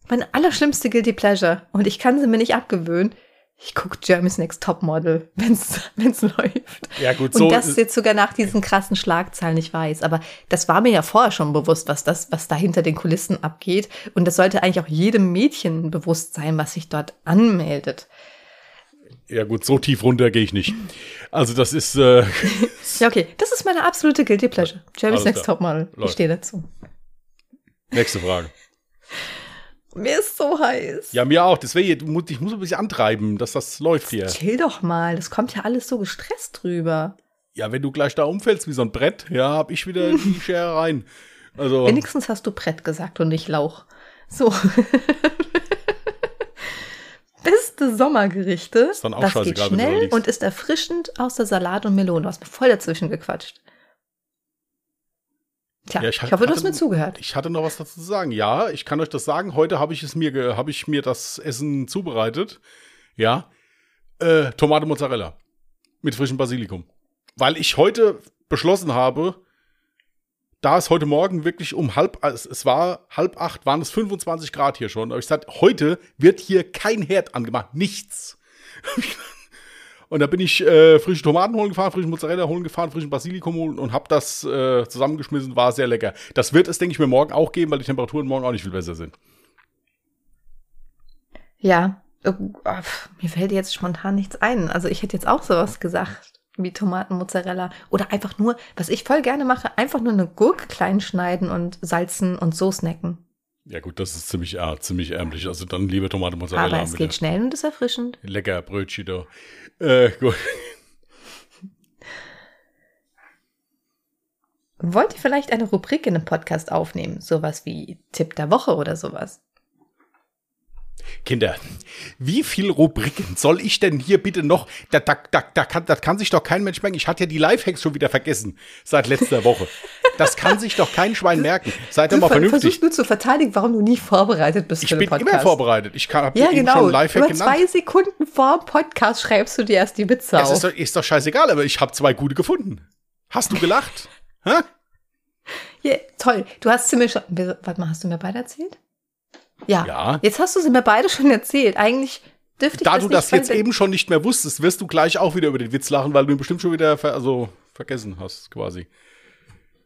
Meine allerschlimmste Guilty Pleasure. Und ich kann sie mir nicht abgewöhnen. Ich gucke Jeremy's Next Topmodel, wenn's, wenn's läuft. Ja, gut, Und so. das jetzt sogar nach diesen krassen Schlagzeilen, ich weiß. Aber das war mir ja vorher schon bewusst, was das, was da hinter den Kulissen abgeht. Und das sollte eigentlich auch jedem Mädchen bewusst sein, was sich dort anmeldet. ja, gut, so tief runter gehe ich nicht. Also, das ist. Äh, Ja, okay. Das ist meine absolute Guilty Pleasure. Jeremy's Next klar. Topmodel. Ich Läuft. stehe dazu. nächste Frage. Mir ist so heiß. Ja, mir auch. Deswegen, ich muss ein bisschen antreiben, dass das läuft hier. Chill doch mal. Das kommt ja alles so gestresst drüber. Ja, wenn du gleich da umfällst wie so ein Brett, ja, hab ich wieder die Schere rein. Also, Wenigstens hast du Brett gesagt und nicht Lauch. So. Beste Sommergerichte. Ist dann auch das geht schnell und ist erfrischend außer Salat und Melone. Du hast mir voll dazwischen gequatscht. Tja, Ja, ich, ich hatte- hoffe, du hast mir zugehört. ich hatte noch was dazu zu sagen. Ja, ich kann euch das sagen. Heute habe ich es mir, habe ich mir das Essen zubereitet. Ja, äh, Tomate Mozzarella mit frischem Basilikum, weil ich heute beschlossen habe, da es heute Morgen wirklich um halb, es, war halb acht, waren es 25 Grad hier schon. Aber ich gesagt, heute wird hier kein Herd angemacht, nichts. Und da bin ich äh, frische Tomaten holen gefahren, frischen Mozzarella holen gefahren, frischen Basilikum holen und habe das äh, zusammengeschmissen. War sehr lecker. Das wird es, denke ich, mir morgen auch geben, weil die Temperaturen morgen auch nicht viel besser sind. Ja, äh, mir fällt jetzt spontan nichts ein. Also ich hätte jetzt auch sowas gesagt wie Tomatenmozzarella oder einfach nur, was ich voll gerne mache, einfach nur eine Gurke klein schneiden und salzen und so snacken. Ja gut, das ist ziemlich, ah, ziemlich ärmlich. Also dann lieber Tomate Mozzarella. Aber es geht schnell und ist erfrischend. Lecker Brötchen da. Äh, gut. Wollt ihr vielleicht eine Rubrik in einem Podcast aufnehmen? Sowas wie Tipp der Woche oder sowas? Kinder, wie viel Rubriken soll ich denn hier bitte noch? Da, da, da, da kann, das kann sich doch kein Mensch merken. Ich hatte ja die Lifehacks schon wieder vergessen seit letzter Woche. Das kann sich doch kein Schwein merken. Seid doch mal ver- vernünftig. versuchst nur zu verteidigen, warum du nie vorbereitet bist Ich für bin den Podcast. immer vorbereitet. Ich kann, hab Ja, genau. schon Lifehack Über genannt. zwei Sekunden vor dem Podcast schreibst du dir erst die Witze auf. ist doch, ist doch scheißegal, aber ich habe zwei gute gefunden. Hast du gelacht? Hä? Ja, toll. Du hast schon. Warte mal, hast du mir beide erzählt? Ja. Ja. Jetzt hast du sie mir beide schon erzählt. Eigentlich dürfte ich Da das du das jetzt eben schon nicht mehr wusstest, wirst du gleich auch wieder über den Witz lachen, weil du ihn bestimmt schon wieder ver also vergessen hast, quasi.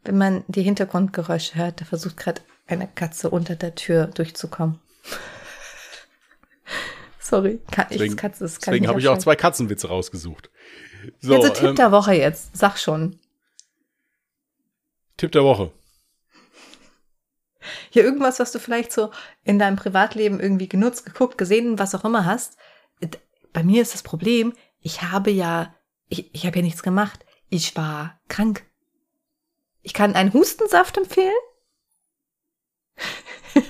Wenn man die Hintergrundgeräusche hört, da versucht gerade eine Katze unter der Tür durchzukommen. Sorry, kann ich Deswegen, Katze, das kann deswegen habe ich auch zwei Katzenwitze rausgesucht. So, Also Tipp ähm, der Woche jetzt, sag schon. Tipp der Woche. Hier irgendwas, was du vielleicht so in deinem Privatleben irgendwie genutzt, geguckt, gesehen, was auch immer hast. Bei mir ist das Problem, ich habe ja, ich, ich habe ja nichts gemacht. Ich war krank. Ich kann einen Hustensaft empfehlen.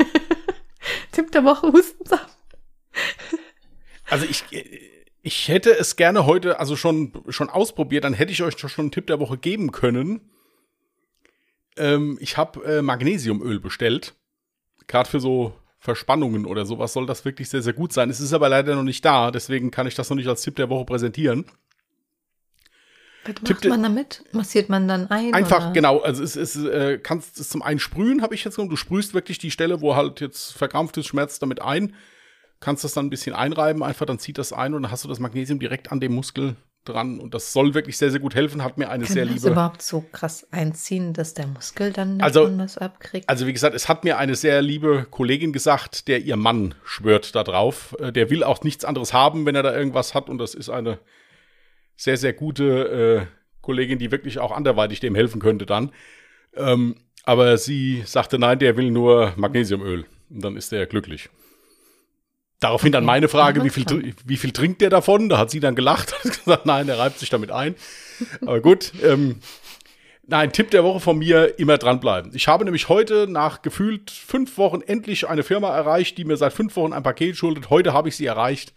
Tipp der Woche Hustensaft. Also ich, ich hätte es gerne heute also schon, schon ausprobiert, dann hätte ich euch schon einen Tipp der Woche geben können. Ähm, ich habe äh, Magnesiumöl bestellt. Gerade für so Verspannungen oder sowas soll das wirklich sehr, sehr gut sein. Es ist aber leider noch nicht da, deswegen kann ich das noch nicht als Tipp der Woche präsentieren. Was Tipp macht man damit? Massiert man dann ein? Einfach, oder? genau, also es ist, äh, kannst es zum einen sprühen, habe ich jetzt genommen. Du sprühst wirklich die Stelle, wo halt jetzt verkrampft ist, Schmerz damit ein. Kannst das dann ein bisschen einreiben, einfach, dann zieht das ein und dann hast du das Magnesium direkt an dem Muskel dran. Und das soll wirklich sehr, sehr gut helfen. Hat mir eine Kann sehr das liebe. überhaupt so krass einziehen, dass der Muskel dann Also- abkriegt? Also wie gesagt, es hat mir eine sehr liebe Kollegin gesagt, der ihr Mann schwört da drauf. Äh, Der will auch nichts anderes haben, wenn er da irgendwas hat. Und das ist eine sehr, sehr gute äh, Kollegin, die wirklich auch anderweitig dem helfen könnte dann. Ähm, aber sie sagte, nein, der will nur Magnesiumöl. Und dann ist er glücklich. Daraufhin dann meine Frage, wie viel, wie viel trinkt der davon? Da hat sie dann gelacht und gesagt, nein, der reibt sich damit ein. Aber gut, ähm, Nein, Tipp der Woche von mir, immer dranbleiben. Ich habe nämlich heute nach gefühlt fünf Wochen endlich eine Firma erreicht, die mir seit fünf Wochen ein Paket schuldet. Heute habe ich sie erreicht.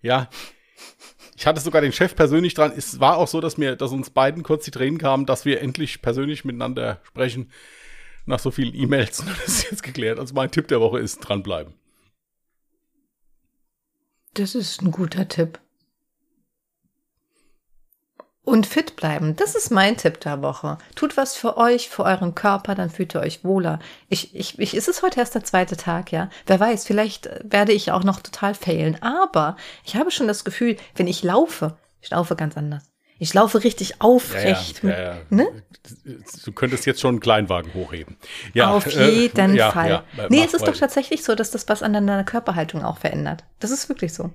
Ja. Ich hatte sogar den Chef persönlich dran. Es war auch so, dass mir, dass uns beiden kurz die Tränen kamen, dass wir endlich persönlich miteinander sprechen. Nach so vielen E-Mails. Das ist jetzt geklärt. Also mein Tipp der Woche ist dranbleiben. Das ist ein guter Tipp. Und fit bleiben, das ist mein Tipp der Woche. Tut was für euch, für euren Körper, dann fühlt ihr euch wohler. Ich, ich, ich, ist es heute erst der zweite Tag, ja? Wer weiß, vielleicht werde ich auch noch total failen. Aber ich habe schon das Gefühl, wenn ich laufe, ich laufe ganz anders. Ich laufe richtig aufrecht. Ja, ja, ja, ne? Du könntest jetzt schon einen Kleinwagen hochheben. Ja, Auf jeden äh, Fall. nee, es ist doch tatsächlich so, dass das was an deiner Körperhaltung auch verändert. Das ist wirklich so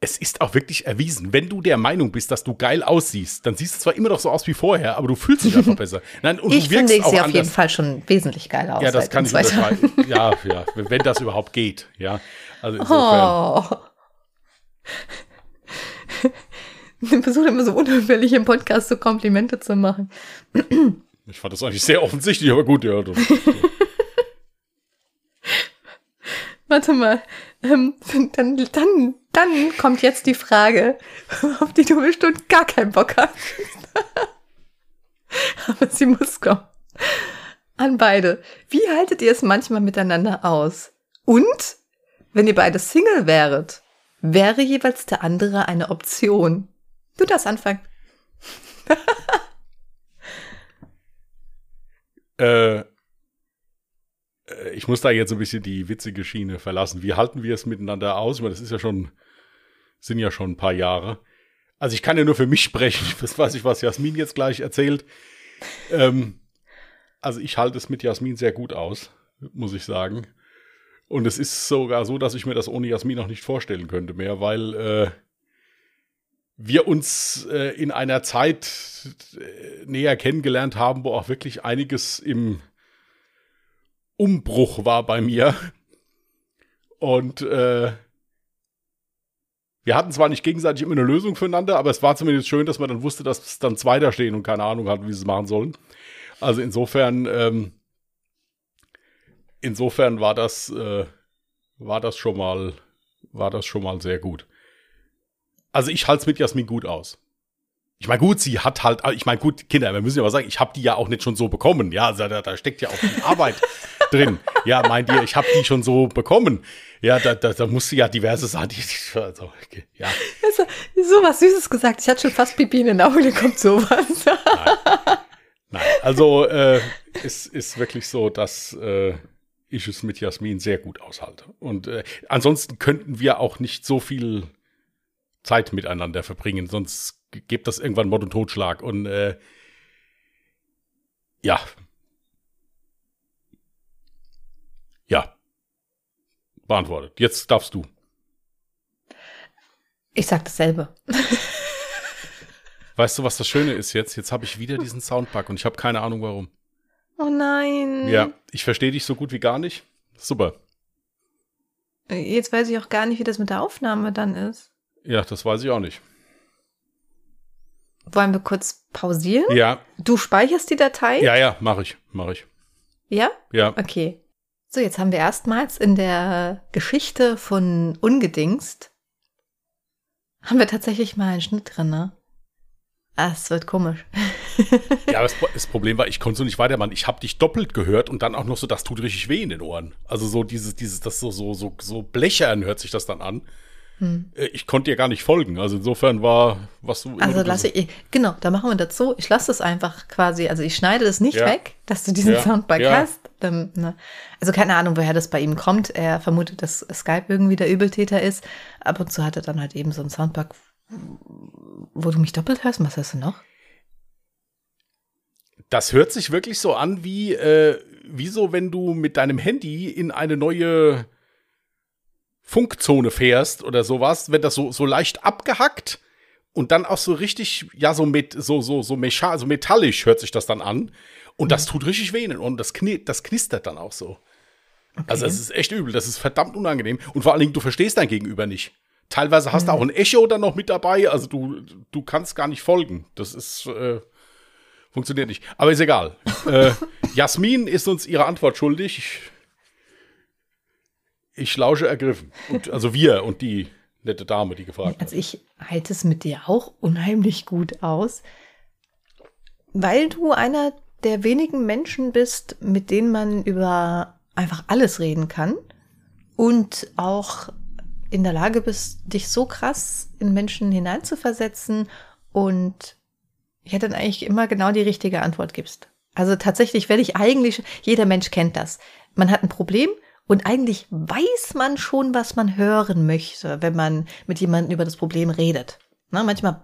es ist auch wirklich erwiesen, wenn du der Meinung bist, dass du geil aussiehst, dann siehst du zwar immer noch so aus wie vorher, aber du fühlst dich einfach besser. Nein, und ich finde, ich sehe auf jeden Fall schon wesentlich geil aus. Ja, das kann ich unterschreiben. Ja, ja, wenn das überhaupt geht. Ja, also insofern. Oh. Ich versuche immer so unauffällig im Podcast so Komplimente zu machen. Ich fand das eigentlich sehr offensichtlich, aber gut, ja. Das, Warte mal. Ähm, dann, dann, dann kommt jetzt die Frage, auf die du bestimmt gar keinen Bock hast. Aber sie muss kommen. An beide. Wie haltet ihr es manchmal miteinander aus? Und, wenn ihr beide Single wäret, wäre jeweils der andere eine Option? Du darfst anfangen. äh, äh, ich muss da jetzt ein bisschen die witzige Schiene verlassen. Wie halten wir es miteinander aus? Weil das ist ja schon, sind ja schon ein paar Jahre. Also ich kann ja nur für mich sprechen. Das weiß ich, was Jasmin jetzt gleich erzählt. Ähm, also ich halte es mit Jasmin sehr gut aus, muss ich sagen. Und es ist sogar so, dass ich mir das ohne Jasmin noch nicht vorstellen könnte mehr, weil äh, wir uns äh, in einer Zeit äh, näher kennengelernt haben, wo auch wirklich einiges im Umbruch war bei mir. Und äh, wir hatten zwar nicht gegenseitig immer eine Lösung füreinander, aber es war zumindest schön, dass man dann wusste, dass dann zwei da stehen und keine Ahnung hatten, wie sie es machen sollen. Also insofern, ähm, insofern war das, äh, war das schon mal, war das schon mal sehr gut. Also ich halte es mit Jasmin gut aus. Ich meine, gut, sie hat halt, ich meine, gut, Kinder, wir müssen ja mal sagen, ich habe die ja auch nicht schon so bekommen. Ja, also da, da steckt ja auch die Arbeit drin. Ja, meint ihr, ich habe die schon so bekommen. Ja, da, da, da musste ja diverse Sachen. Also, okay, ja. Also, so was Süßes gesagt. Ich hatte schon fast Pipi in den Augen, da kommt sowas. Nein, Nein. also äh, es ist wirklich so, dass äh, ich es mit Jasmin sehr gut aushalte. Und äh, ansonsten könnten wir auch nicht so viel Zeit miteinander verbringen, sonst gibt das irgendwann Mord und Totschlag. Und äh, ja. Ja. Beantwortet. Jetzt darfst du. Ich sag dasselbe. Weißt du, was das Schöne ist jetzt? Jetzt habe ich wieder diesen Soundbug und ich habe keine Ahnung warum. Oh nein. Ja, ich verstehe dich so gut wie gar nicht. Super. Jetzt weiß ich auch gar nicht, wie das mit der Aufnahme dann ist. Ja, das weiß ich auch nicht. Wollen wir kurz pausieren? Ja. Du speicherst die Datei? Ja, ja, mache ich, mache ich. Ja? Ja. Okay. So, jetzt haben wir erstmals in der Geschichte von Ungedingst haben wir tatsächlich mal einen Schnitt drin, ne? Ah, es wird komisch. ja, das, das, Problem war, ich konnte so nicht weitermachen. Ich habe dich doppelt gehört und dann auch noch so, das tut richtig weh in den Ohren. Also so dieses, dieses, das so, so, so, so blechern hört sich das dann an. Hm. Äh, ich konnte dir gar nicht folgen. Also insofern war, was du. Also lasse ich, genau, da machen wir das so. Ich lasse das einfach quasi, also ich schneide das nicht ja. weg, dass du diesen ja. Soundbug ja. hast. Dann, ne? Also keine Ahnung, woher das bei ihm kommt. Er vermutet, dass Skype irgendwie der Übeltäter ist. Ab und zu hat er dann halt eben so einen Soundbug, wo du mich doppelt hörst. Was hast du noch? Das hört sich wirklich so an wie, äh, wie so, wenn du mit deinem Handy in eine neue Funkzone fährst oder sowas, wenn das so, so leicht abgehackt und dann auch so richtig, ja, so mit, so, so, so, mecha so metallisch hört sich das dann an. Und das mhm. tut richtig weh und das, kni das knistert dann auch so. Okay. Also, es ist echt übel. Das ist verdammt unangenehm. Und vor allen Dingen, du verstehst dein Gegenüber nicht. Teilweise hast mhm. du auch ein Echo dann noch mit dabei. Also, du, du kannst gar nicht folgen. Das ist, äh, funktioniert nicht. Aber ist egal. äh, Jasmin ist uns ihre Antwort schuldig. Ich lausche ergriffen. Und, also wir und die nette Dame, die gefragt hat. Also ich halte es mit dir auch unheimlich gut aus, weil du einer der wenigen Menschen bist, mit denen man über einfach alles reden kann und auch in der Lage bist, dich so krass in Menschen hineinzuversetzen und ja dann eigentlich immer genau die richtige Antwort gibst. Also tatsächlich werde ich eigentlich, jeder Mensch kennt das. Man hat ein Problem und eigentlich weiß man schon, was man hören möchte, wenn man mit jemandem über das Problem redet. Na, manchmal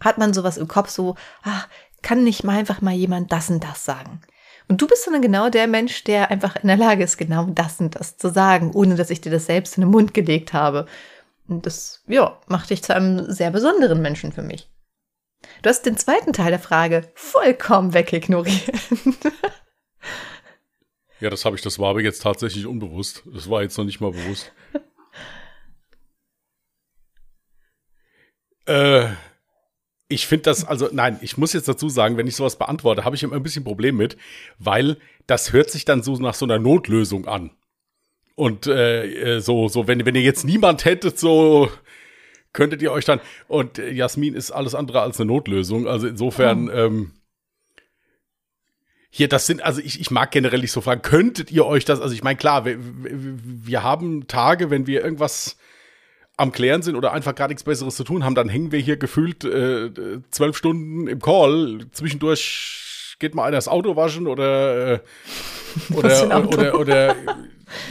hat man sowas im Kopf so, ach, kann nicht mal einfach mal jemand das und das sagen. Und du bist dann genau der Mensch, der einfach in der Lage ist, genau das und das zu sagen, ohne dass ich dir das selbst in den Mund gelegt habe. Und das, ja, macht dich zu einem sehr besonderen Menschen für mich. Du hast den zweiten Teil der Frage vollkommen wegignoriert. Ja, das habe ich, das war aber jetzt tatsächlich unbewusst. Das war jetzt noch nicht mal bewusst. äh, ich finde das, also nein, ich muss jetzt dazu sagen, wenn ich sowas beantworte, habe ich immer ein bisschen Problem mit, weil das hört sich dann so nach so einer Notlösung an. Und äh, äh so, so, wenn, wenn ihr jetzt niemand hättet, so könntet ihr euch dann. Und äh, Jasmin ist alles andere als eine Notlösung. Also insofern, oh. ähm, hier, das sind, also ich, ich mag generell nicht so fragen, könntet ihr euch das, also ich meine, klar, wir, wir haben Tage, wenn wir irgendwas am Klären sind oder einfach gar nichts Besseres zu tun haben, dann hängen wir hier gefühlt äh, zwölf Stunden im Call. Zwischendurch geht mal einer das Auto waschen oder, äh, oder, oder, oder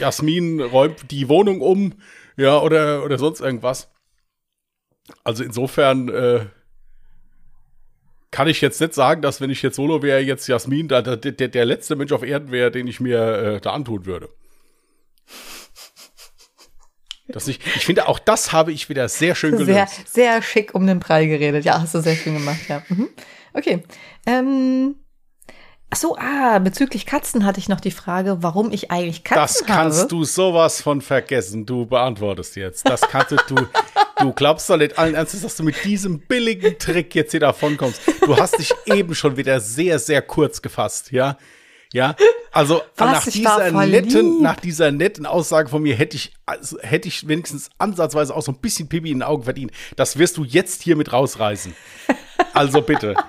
Jasmin räumt die Wohnung um, ja, oder, oder sonst irgendwas. Also insofern äh, kann ich jetzt nicht sagen, dass wenn ich jetzt Solo wäre, jetzt Jasmin da, der, der, der letzte Mensch auf Erden wäre, den ich mir äh, da antun würde. Das nicht, ich finde, auch das habe ich wieder sehr schön gelöst. Sehr, sehr schick um den Prall geredet. Ja, hast du sehr schön gemacht, ja. Mhm. Okay. Ähm, ach so, ah, bezüglich Katzen hatte ich noch die Frage, warum ich eigentlich Katzen habe. Das kannst habe. du sowas von vergessen. Du beantwortest jetzt. Das kannst du, du glaubst doch nicht allen Ernstes, dass du mit diesem billigen Trick jetzt hier davon kommst. Du hast dich eben schon wieder sehr, sehr kurz gefasst, ja? Ja, also Was, nach dieser netten, nach dieser netten Aussage von mir hätte ich, also, hätte ich wenigstens ansatzweise auch so ein bisschen Pipi in den Augen verdient. Das wirst du jetzt hier mit rausreißen. Also bitte.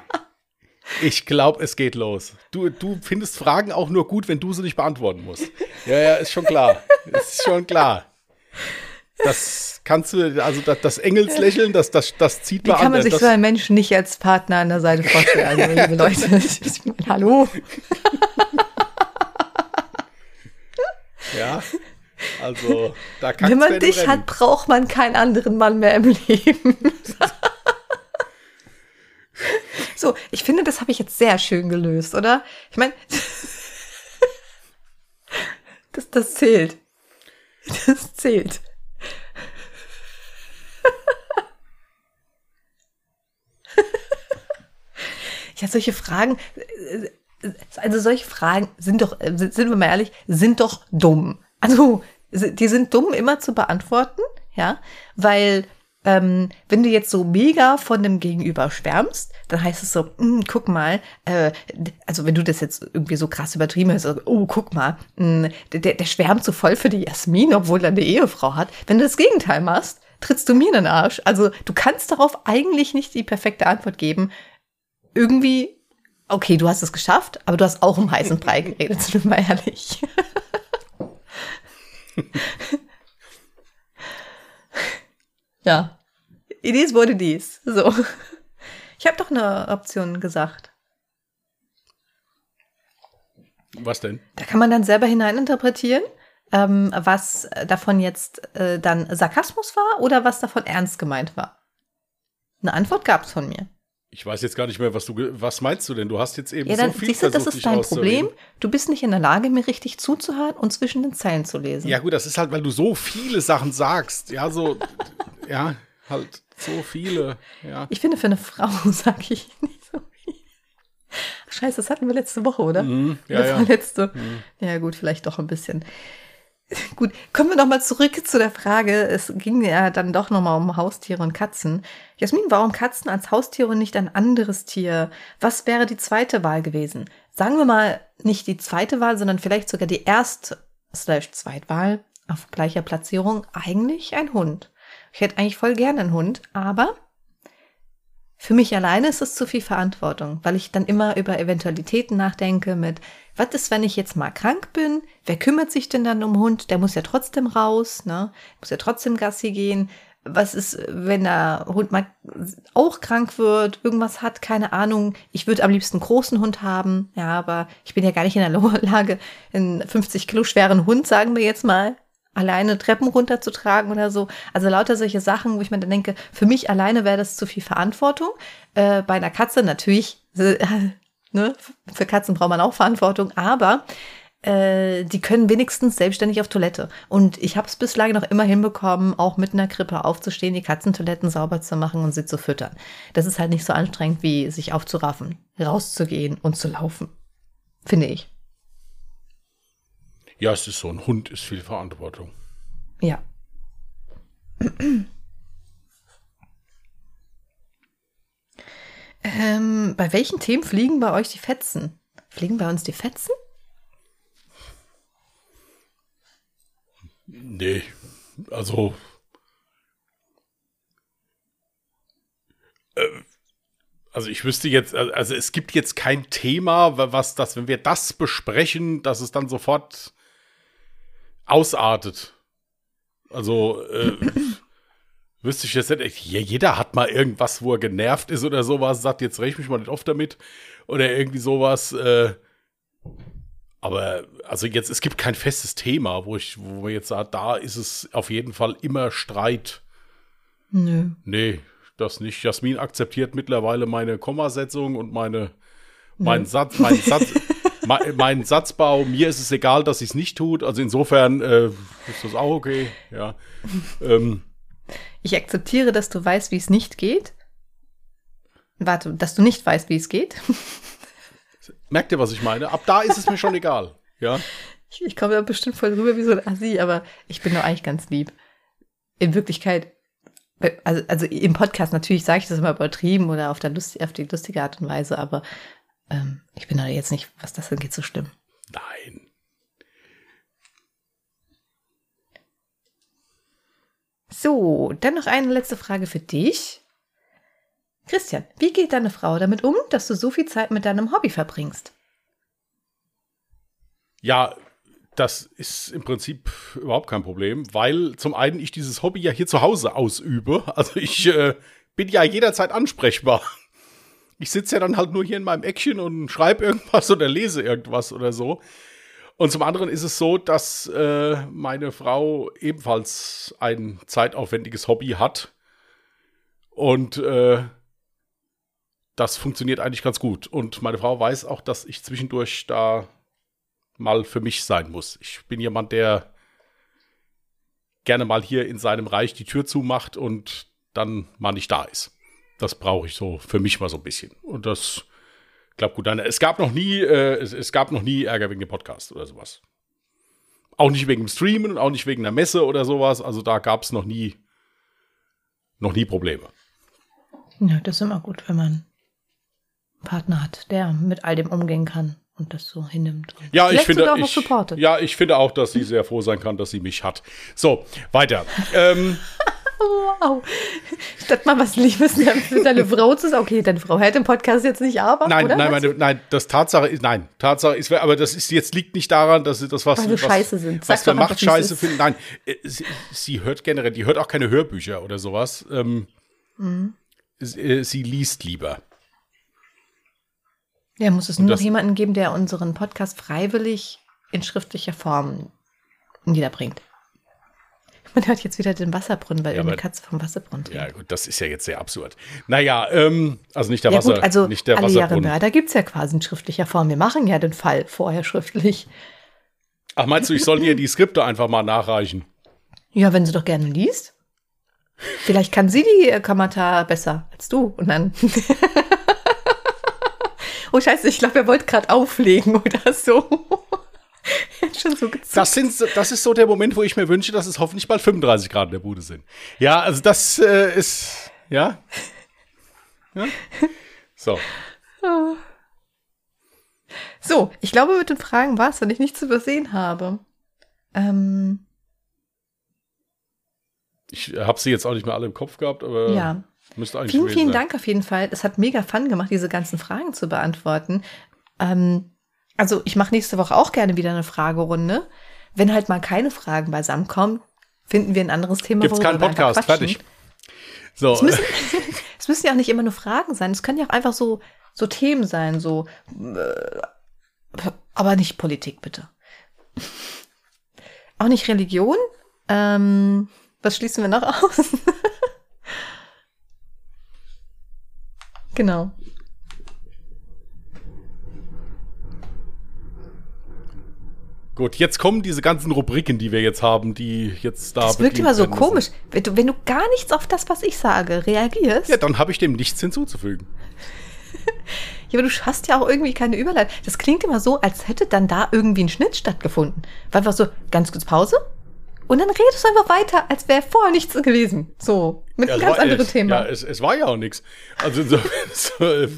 Ich glaube, es geht los. Du, du findest Fragen auch nur gut, wenn du sie nicht beantworten musst. Ja, ja, ist schon klar. Ist schon klar. Das kannst du, also das, das Engelslächeln, das, das, das zieht man an. Wie kann man sich so einen Menschen nicht als Partner an der Seite vorstellen? Also, liebe Leute, ich meine, hallo. Ja, also da kann Wenn man dich rennen. hat, braucht man keinen anderen Mann mehr im Leben. so, ich finde, das habe ich jetzt sehr schön gelöst, oder? Ich meine, das, das zählt. Das zählt. Ja, solche Fragen, also solche Fragen sind doch, sind wir mal ehrlich, sind doch dumm. Also, die sind dumm immer zu beantworten, ja, weil ähm, wenn du jetzt so mega von dem Gegenüber schwärmst, dann heißt es so, mm, guck mal, äh, also wenn du das jetzt irgendwie so krass übertrieben hast, also, oh, guck mal, mh, mm, der, der schwärmt so voll für die Jasmin, obwohl er eine Ehefrau hat. Wenn du das Gegenteil machst, trittst du mir in den Arsch. Also du kannst darauf eigentlich nicht die perfekte Antwort geben. Irgendwie, okay, du hast es geschafft, aber du hast auch im heißen Brei geredet, sind wir mal ehrlich. ja. Dies wurde dies. So. Ich habe doch eine Option gesagt. Was denn? Da kann man dann selber hineininterpretieren ähm, was davon jetzt äh, dann Sarkasmus war oder was davon ernst gemeint war. Eine Antwort gab es von mir. Ich weiß jetzt gar nicht mehr, was du, was meinst du denn? Du hast jetzt eben ja, dann, so viel siehst du, das ist dein Problem. Du bist nicht in der Lage, mir richtig zuzuhören und zwischen den Zeilen zu lesen. Ja gut, das ist halt, weil du so viele Sachen sagst. Ja, so, ja, halt so viele. Ja. Ich finde, für eine Frau sage ich nicht so viel. Scheiße, das hatten wir letzte Woche, oder? Mhm, ja, ja. Letzte. Mhm. Ja gut, vielleicht doch ein bisschen. Gut, kommen wir nochmal zurück zu der Frage. Es ging ja dann doch nochmal um Haustiere und Katzen. Jasmin, warum Katzen als Haustiere und nicht ein anderes Tier? Was wäre die zweite Wahl gewesen? Sagen wir mal nicht die zweite Wahl, sondern vielleicht sogar die erste slash Zweitwahl auf gleicher Platzierung. Eigentlich ein Hund. Ich hätte eigentlich voll gerne einen Hund, aber für mich alleine ist es zu viel Verantwortung, weil ich dann immer über Eventualitäten nachdenke mit, was ist, wenn ich jetzt mal krank bin? Wer kümmert sich denn dann um Hund? Der muss ja trotzdem raus, ne? Muss ja trotzdem Gassi gehen. Was ist, wenn der Hund mal auch krank wird, irgendwas hat, keine Ahnung. Ich würde am liebsten einen großen Hund haben, ja, aber ich bin ja gar nicht in der Lage, einen 50 Kilo schweren Hund, sagen wir jetzt mal, alleine Treppen runterzutragen oder so. Also lauter solche Sachen, wo ich mir dann denke, für mich alleine wäre das zu viel Verantwortung. Äh, bei einer Katze natürlich, äh, ne, für Katzen braucht man auch Verantwortung, aber äh, die können wenigstens selbstständig auf Toilette. Und ich habe es bislang noch immer hinbekommen, auch mit einer Krippe aufzustehen, die Katzentoiletten sauber zu machen und sie zu füttern. Das ist halt nicht so anstrengend, wie sich aufzuraffen, rauszugehen und zu laufen. Finde ich. Ja, es ist so, ein Hund ist viel Verantwortung. Ja. Ähm, bei welchen Themen fliegen bei euch die Fetzen? Fliegen bei uns die Fetzen? Nee, also. Äh, also ich wüsste jetzt, also es gibt jetzt kein Thema, was das, wenn wir das besprechen, dass es dann sofort ausartet. Also äh, wüsste ich jetzt nicht. Jeder hat mal irgendwas, wo er genervt ist oder sowas, sagt, jetzt räche mich mal nicht oft damit. Oder irgendwie sowas. Äh, aber also jetzt, es gibt kein festes Thema, wo ich, wo man jetzt sagt, da ist es auf jeden Fall immer Streit. Nö. Nee, das nicht. Jasmin akzeptiert mittlerweile meine Kommasetzung und meine, meinen Satz, meinen Satz, mein, mein Satzbau. Mir ist es egal, dass sie es nicht tut. Also insofern äh, ist das auch okay. Ja. Ähm, ich akzeptiere, dass du weißt, wie es nicht geht. Warte, dass du nicht weißt, wie es geht. Merkt ihr, was ich meine? Ab da ist es mir schon egal. Ja. Ich, ich komme da bestimmt voll rüber wie so ein Assi, aber ich bin doch eigentlich ganz lieb. In Wirklichkeit, also, also im Podcast natürlich sage ich das immer übertrieben oder auf, der Lust, auf die lustige Art und Weise, aber ähm, ich bin da jetzt nicht, was das angeht, so schlimm. Nein. So, dann noch eine letzte Frage für dich. Christian, wie geht deine Frau damit um, dass du so viel Zeit mit deinem Hobby verbringst? Ja, das ist im Prinzip überhaupt kein Problem, weil zum einen ich dieses Hobby ja hier zu Hause ausübe. Also ich äh, bin ja jederzeit ansprechbar. Ich sitze ja dann halt nur hier in meinem Eckchen und schreibe irgendwas oder lese irgendwas oder so. Und zum anderen ist es so, dass äh, meine Frau ebenfalls ein zeitaufwendiges Hobby hat. Und äh, das funktioniert eigentlich ganz gut. Und meine Frau weiß auch, dass ich zwischendurch da mal für mich sein muss. Ich bin jemand, der gerne mal hier in seinem Reich die Tür zumacht und dann mal nicht da ist. Das brauche ich so für mich mal so ein bisschen. Und das klappt gut. Es gab noch nie, äh, es, es, gab noch nie Ärger wegen dem Podcast oder sowas. Auch nicht wegen dem Streamen und auch nicht wegen der Messe oder sowas. Also da gab es noch nie, noch nie Probleme. Ja, das ist immer gut, wenn man Partner hat, der mit all dem umgehen kann und das so hinnimmt. ja, ich finde, ich, ja, ich finde auch, dass sie sehr froh sein kann, dass sie mich hat. So, weiter. ähm, wow. Statt mal was Liebes für deine Frau zu sagen, okay, deine Frau hört den Podcast jetzt nicht, aber. Nein, oder? nein, meine, nein, das Tatsache ist, nein, Tatsache ist, aber das ist jetzt liegt nicht daran, dass das was. Weil wir scheiße sind. Sag was wir macht scheiße finden. Nein, äh, sie, sie, hört generell, die hört auch keine Hörbücher oder sowas. Ähm, mhm. sie, äh, sie liest lieber. Ja, muss es nur noch jemanden geben, der unseren Podcast freiwillig in schriftlicher Form niederbringt. Man hört jetzt wieder den Wasserbrunnen, weil ja, irgendeine Katze vom Wasserbrunnen trinkt. Ja, gut, das ist ja jetzt sehr absurd. Naja, ähm, also nicht der ja, Wasser, gut, also nicht der alle Wasserbrunnen. Jahre da gibt es ja quasi in schriftlicher Form. Wir machen ja den Fall vorher schriftlich. Ach, meinst du, ich soll dir die Skripte einfach mal nachreichen? Ja, wenn sie doch gerne liest. Vielleicht kann sie die Kamata besser als du. Und dann. oh scheiße, ich glaube, er wollte gerade auflegen oder so. Schon so das, sind, das ist so der Moment, wo ich mir wünsche, dass es hoffentlich bald 35 Grad in der Bude sind. Ja, also das äh, ist, ja. ja. So. So, ich glaube, mit den Fragen war es, wenn ich nichts übersehen habe. Ähm. Ich habe sie jetzt auch nicht mehr alle im Kopf gehabt, aber. Ja. Müsste eigentlich vielen, vielen sein. Dank auf jeden Fall. Es hat mega Fun gemacht, diese ganzen Fragen zu beantworten. Ähm, also ich mache nächste Woche auch gerne wieder eine Fragerunde. Wenn halt mal keine Fragen beisammen kommen, finden wir ein anderes Thema. Gibt's keinen Podcast, fertig. So, Es müssen, es müssen ja auch nicht immer nur Fragen sein. Es können ja auch einfach so, so Themen sein, so, äh, aber nicht Politik, bitte. Auch nicht Religion. Ähm, was schließen wir noch aus? genau. Gut, jetzt kommen diese ganzen Rubriken, die wir jetzt haben, die jetzt da Das wirkt immer so komisch. Wenn du, wenn du gar nichts auf das, was ich sage, reagierst. Ja, dann habe ich dem nichts hinzuzufügen. Ja, aber du hast ja auch irgendwie keine Überleitung. Das klingt immer so, als hätte dann da irgendwie ein Schnitt stattgefunden. War einfach so, ganz kurz Pause. Und dann redest du einfach weiter, als wäre vorher nichts gewesen. So, mit Ja, einem ganz war- anderen es, Thema. Ja, es, es war ja auch nichts. Also insofern, so, äh,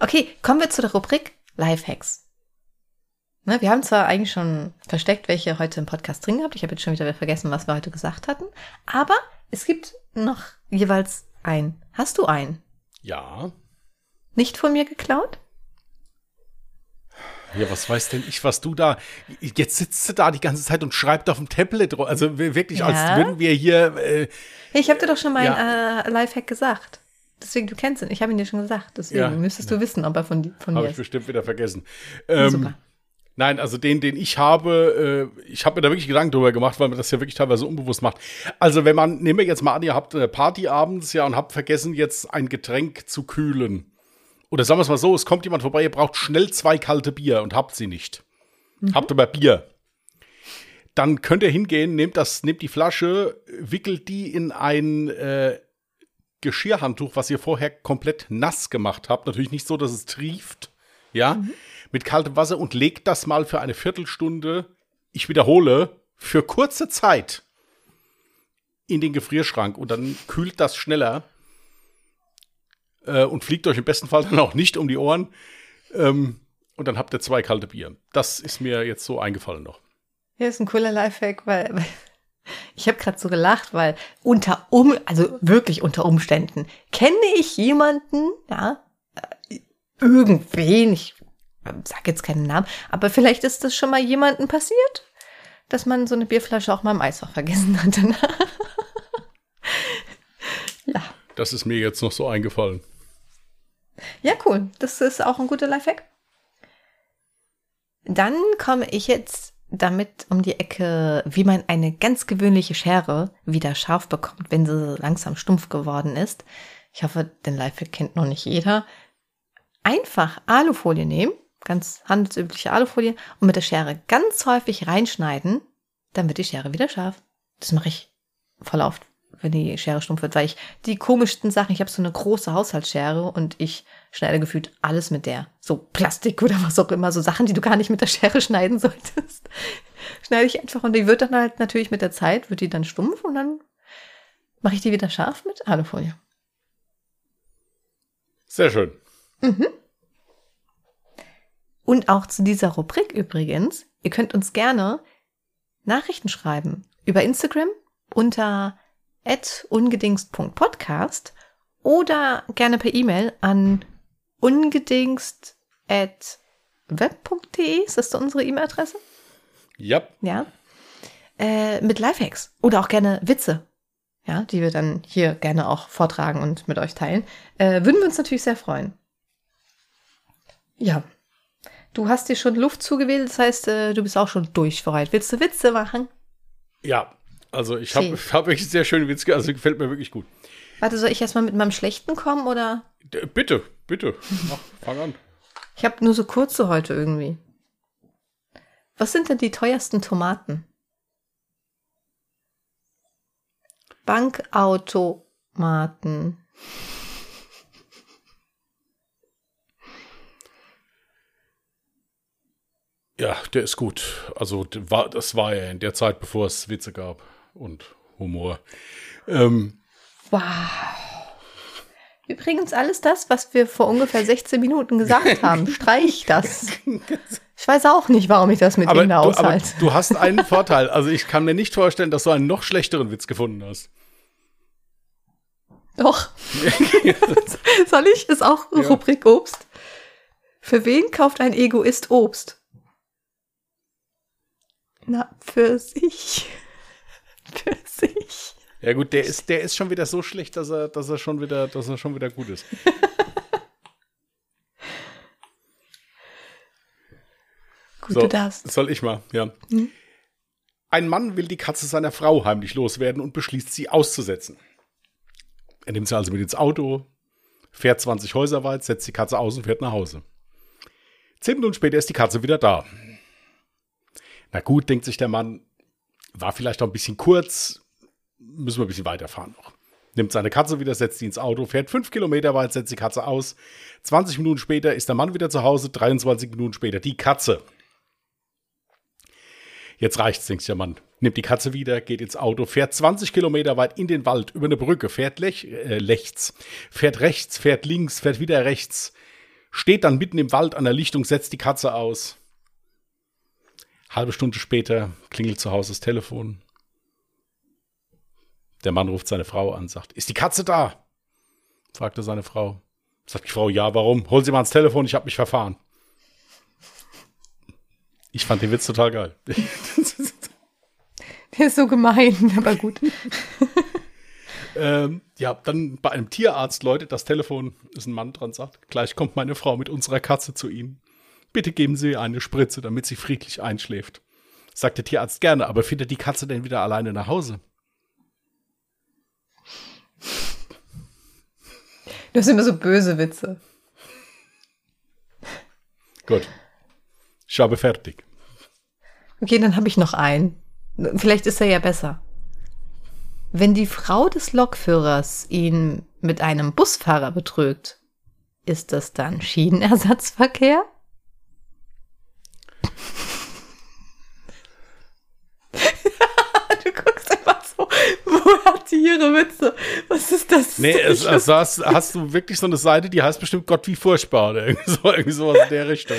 Okay, kommen wir zu der Rubrik Lifehacks. Ne, wir haben zwar eigentlich schon versteckt, welche heute im Podcast drin gehabt. Ich habe jetzt schon wieder vergessen, was wir heute gesagt hatten. Aber es gibt noch jeweils ein. Hast du einen? ja. Nicht von mir geklaut? Ja, was weiß denn ich, was du da. Jetzt sitzt du da die ganze Zeit und schreibt auf dem Tablet. Also wirklich, als Ja. würden wir hier. Äh, ich habe dir doch schon mal Ja. äh, Lifehack gesagt. Deswegen, du kennst ihn. Ich habe ihn dir schon gesagt. Deswegen Ja. müsstest du wissen, ob er von, von Habe mir ich ist. bestimmt wieder vergessen. Ähm, Super. Nein, also den, den ich habe, äh, ich habe mir da wirklich Gedanken drüber gemacht, weil man das ja wirklich teilweise unbewusst macht. Also wenn man, nehmen wir jetzt mal an, ihr habt eine Party abends, ja, und habt vergessen, jetzt ein Getränk zu kühlen. Oder sagen wir es mal so, es kommt jemand vorbei, ihr braucht schnell zwei kalte Bier und habt sie nicht. Habt aber Bier. Dann könnt ihr hingehen, nehmt das, nehmt die Flasche, wickelt die in ein äh, Geschirrhandtuch, was ihr vorher komplett nass gemacht habt. Natürlich nicht so, dass es trieft. Ja. Mit kaltem Wasser und legt das mal für eine Viertelstunde, ich wiederhole, für kurze Zeit in den Gefrierschrank und dann kühlt das schneller äh, und fliegt euch im besten Fall dann auch nicht um die Ohren. Ähm, und dann habt ihr zwei kalte Bier. Das ist mir jetzt so eingefallen noch. Ja, ist ein cooler Lifehack, weil, weil ich habe gerade so gelacht, weil unter um, also wirklich unter Umständen kenne ich jemanden, ja, äh, irgendwen, ich sag jetzt keinen Namen, aber vielleicht ist das schon mal jemandem passiert, dass man so eine Bierflasche auch mal im Eisfach vergessen hat. ja. Das ist mir jetzt noch so eingefallen. Ja, cool. Das ist auch ein guter Lifehack. Dann komme ich jetzt damit um die Ecke, wie man eine ganz gewöhnliche Schere wieder scharf bekommt, wenn sie langsam stumpf geworden ist. Ich hoffe, den Lifehack kennt noch nicht jeder. Einfach Alufolie nehmen, ganz handelsübliche Alufolie, und mit der Schere ganz häufig reinschneiden, dann wird die Schere wieder scharf. Das mache ich voll oft, wenn die Schere stumpf wird, weil ich die komischsten Sachen, ich habe so eine große Haushaltsschere und ich schneide gefühlt alles mit der. So Plastik oder was auch immer, so Sachen, die du gar nicht mit der Schere schneiden solltest. Schneide ich einfach und die wird dann halt natürlich mit der Zeit, wird die dann stumpf und dann mache ich die wieder scharf mit Alufolie. Sehr schön. Und auch zu dieser Rubrik übrigens, ihr könnt uns gerne Nachrichten schreiben über Instagram unter ungedingst.podcast oder gerne per E-Mail an ungedingst.web.de. Ist das unsere E-Mail-Adresse? Ja, Ja. Äh, mit Lifehacks oder auch gerne Witze, ja, die wir dann hier gerne auch vortragen und mit euch teilen. Äh, würden wir uns natürlich sehr freuen. Ja. Du hast dir schon Luft zugewählt, das heißt, äh, du bist auch schon durch für heute. Willst du Witze machen? ja. Also ich habe hab wirklich sehr schöne Witze, also gefällt mir wirklich gut. Warte, soll ich erstmal mit meinem schlechten kommen oder? D bitte, bitte, Mach, fang an. Ich habe nur so kurze heute irgendwie. Was sind denn die teuersten Tomaten? Bankautomaten. Ja, der ist gut. Also das war ja in der Zeit, bevor es Witze gab und Humor. Ähm, Wow. Übrigens alles das, was wir vor ungefähr 16 Minuten gesagt haben. Streich das. Ich weiß auch nicht, warum ich das mit aber, Ihnen du, aber aushalte. du hast einen Vorteil. Also ich kann mir nicht vorstellen, dass du einen noch schlechteren Witz gefunden hast. Doch. Soll ich? Ist auch Ja. Rubrik Obst. Für wen kauft ein Egoist Obst? Na, für sich. Für sich. Ja gut, der ist, der ist schon wieder so schlecht, dass er, dass er schon wieder, dass er schon wieder gut ist. Gut, So, du darfst. Soll ich mal, ja. Hm? Ein Mann will die Katze seiner Frau heimlich loswerden und beschließt, sie auszusetzen. Er nimmt sie also mit ins Auto, fährt 20 Häuser weit, setzt die Katze aus und fährt nach Hause. Zehn Minuten später ist die Katze wieder da. Na gut, denkt sich der Mann, war vielleicht noch ein bisschen kurz, müssen wir ein bisschen weiterfahren noch. Nimmt seine Katze wieder, setzt sie ins Auto, fährt fünf Kilometer weit, setzt die Katze aus. 20 Minuten später ist der Mann wieder zu Hause, 23 Minuten später die Katze. Jetzt reicht's, denkt der Mann. Nimmt die Katze wieder, geht ins Auto, fährt 20 Kilometer weit in den Wald, über eine Brücke, fährt lech, äh, rechts, fährt rechts, fährt links, fährt wieder rechts, steht dann mitten im Wald an der Lichtung, setzt die Katze aus. Halbe Stunde später klingelt zu Hause das Telefon. Der Mann ruft seine Frau an, sagt, ist die Katze da? fragte seine Frau. Sagt die Frau, ja, warum? Hol sie mal ans Telefon, ich habe mich verfahren. Ich fand den Witz total geil. Der ist so gemein, aber gut. ähm, ja, dann bei einem Tierarzt läutet das Telefon, ist ein Mann dran, sagt, gleich kommt meine Frau mit unserer Katze zu Ihnen. Bitte geben Sie ihr eine Spritze, damit sie friedlich einschläft. Sagt der Tierarzt gerne, aber findet die Katze denn wieder alleine nach Hause? Du hast immer so böse Witze. Gut. Ich habe fertig. Okay, dann habe ich noch einen. Vielleicht ist er ja besser. Wenn die Frau des Lokführers ihn mit einem Busfahrer betrügt, ist das dann Schienenersatzverkehr? du guckst einfach so, hat die ihre Witze? Was ist das? Nee, es, also hast, hast du wirklich so eine Seite, die heißt bestimmt Gott wie furchtbar oder irgendwie, so, irgendwie sowas in der Richtung.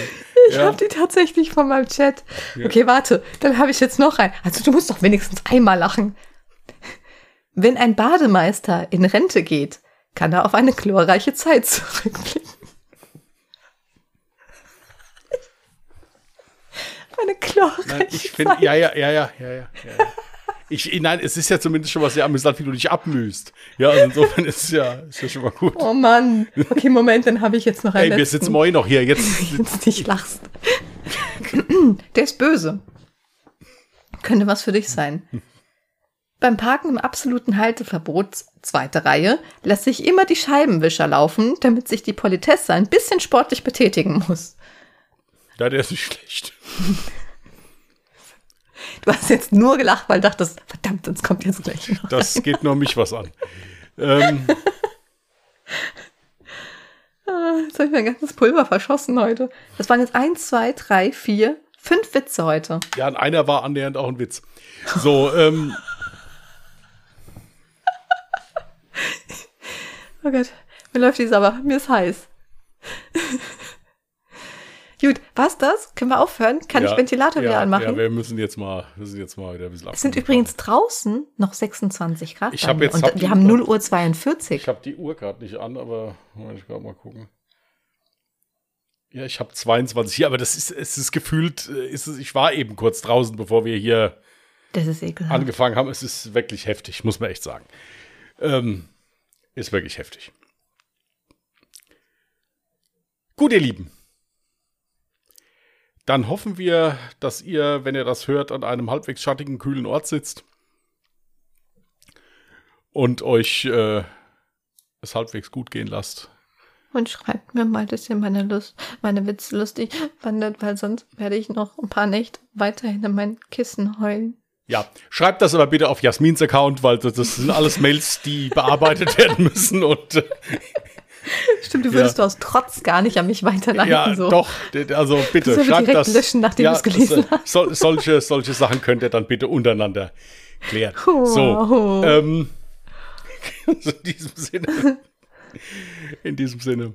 Ich habe die tatsächlich von meinem Chat. Okay, warte, dann habe ich jetzt noch einen. Also du musst doch wenigstens einmal lachen. Wenn ein Bademeister in Rente geht, kann er auf eine glorreiche Zeit zurückblicken. eine glorreiche Nein, ich finde, Zeit. ja, ja, ja, ja, ja, ja. ja. Ich, nein, es ist ja zumindest schon was sehr amüsant, wie du dich abmühst. Ja, also insofern ist es ja, ist ja schon mal gut. Oh Mann. Okay, Moment, dann habe ich jetzt noch einen Ey, wir letzten. sitzen morgen noch hier. Jetzt, jetzt nicht lachst. Der ist böse. Könnte was für dich sein. Beim Parken im absoluten Halteverbot, zweite Reihe, lässt sich immer die Scheibenwischer laufen, damit sich die Politesse ein bisschen sportlich betätigen muss. ja, der ist nicht schlecht. Du hast jetzt nur gelacht, weil du dachtest, verdammt, sonst kommt jetzt gleich noch. Das geht nur mich was an. Ähm, Ah, Jetzt habe ich mein ganzes Pulver verschossen heute. Das waren jetzt eins, zwei, drei, vier, fünf Witze heute. ja, und einer war annähernd auch ein Witz. So, ähm, Oh Gott, mir läuft die Sabber, mir ist heiß. Gut, war's das? Können wir aufhören? Kann ja, ich Ventilator ja, wieder anmachen? Ja, wir müssen jetzt mal, müssen jetzt mal wieder ein bisschen es sind übrigens draußen noch 26 Grad. Ich hab jetzt- Und hab wir haben Uhr- 0 Uhr 42. Ich habe die Uhr gerade nicht an, aber ich gerade mal gucken. Ja, ich habe 22 hier, aber das ist, es ist gefühlt, äh, ist es, ich war eben kurz draußen, bevor wir hier Das ist ekelhaft. angefangen haben. Es ist wirklich heftig, muss man echt sagen. Ähm, ist wirklich heftig. Gut, ihr Lieben. Dann hoffen wir, dass ihr, wenn ihr das hört, an einem halbwegs schattigen, kühlen Ort sitzt und euch äh, es halbwegs gut gehen lasst. Und schreibt mir mal, dass ihr meine Lust, meine Witze lustig fandet, weil sonst werde ich noch ein paar Nächte weiterhin in mein Kissen heulen. Ja, schreibt das aber bitte auf Jasmins Account, weil das, das sind alles Mails, die bearbeitet werden müssen. Und äh, Stimmt, du würdest du aus Trotz gar nicht an mich weiterleiten. ja, so. doch, also bitte Das schreibt das. löschen, nachdem ja, du es gelesen das, äh, sol, solche, solche Sachen könnt ihr dann bitte untereinander klären. Oh. So, ähm, also in diesem Sinne, in diesem Sinne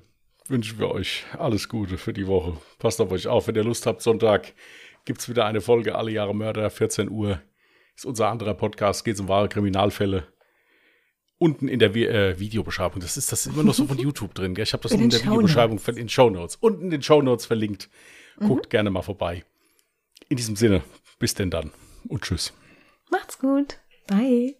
wünschen wir euch alles Gute für die Woche. Passt auf euch auf, wenn ihr Lust habt. Sonntag gibt es wieder eine Folge Alle Jahre Mörder, 14 Uhr. Ist unser anderer Podcast, geht um wahre Kriminalfälle. Unten in der Vi äh, Videobeschreibung, das ist das ist immer noch so von YouTube drin. Gell? Ich habe das In in, den der Videobeschreibung in Show Notes. Unten in den Show Notes verlinkt. Guckt gerne mal vorbei. In diesem Sinne, bis denn dann. und tschüss. Macht's gut. Bye.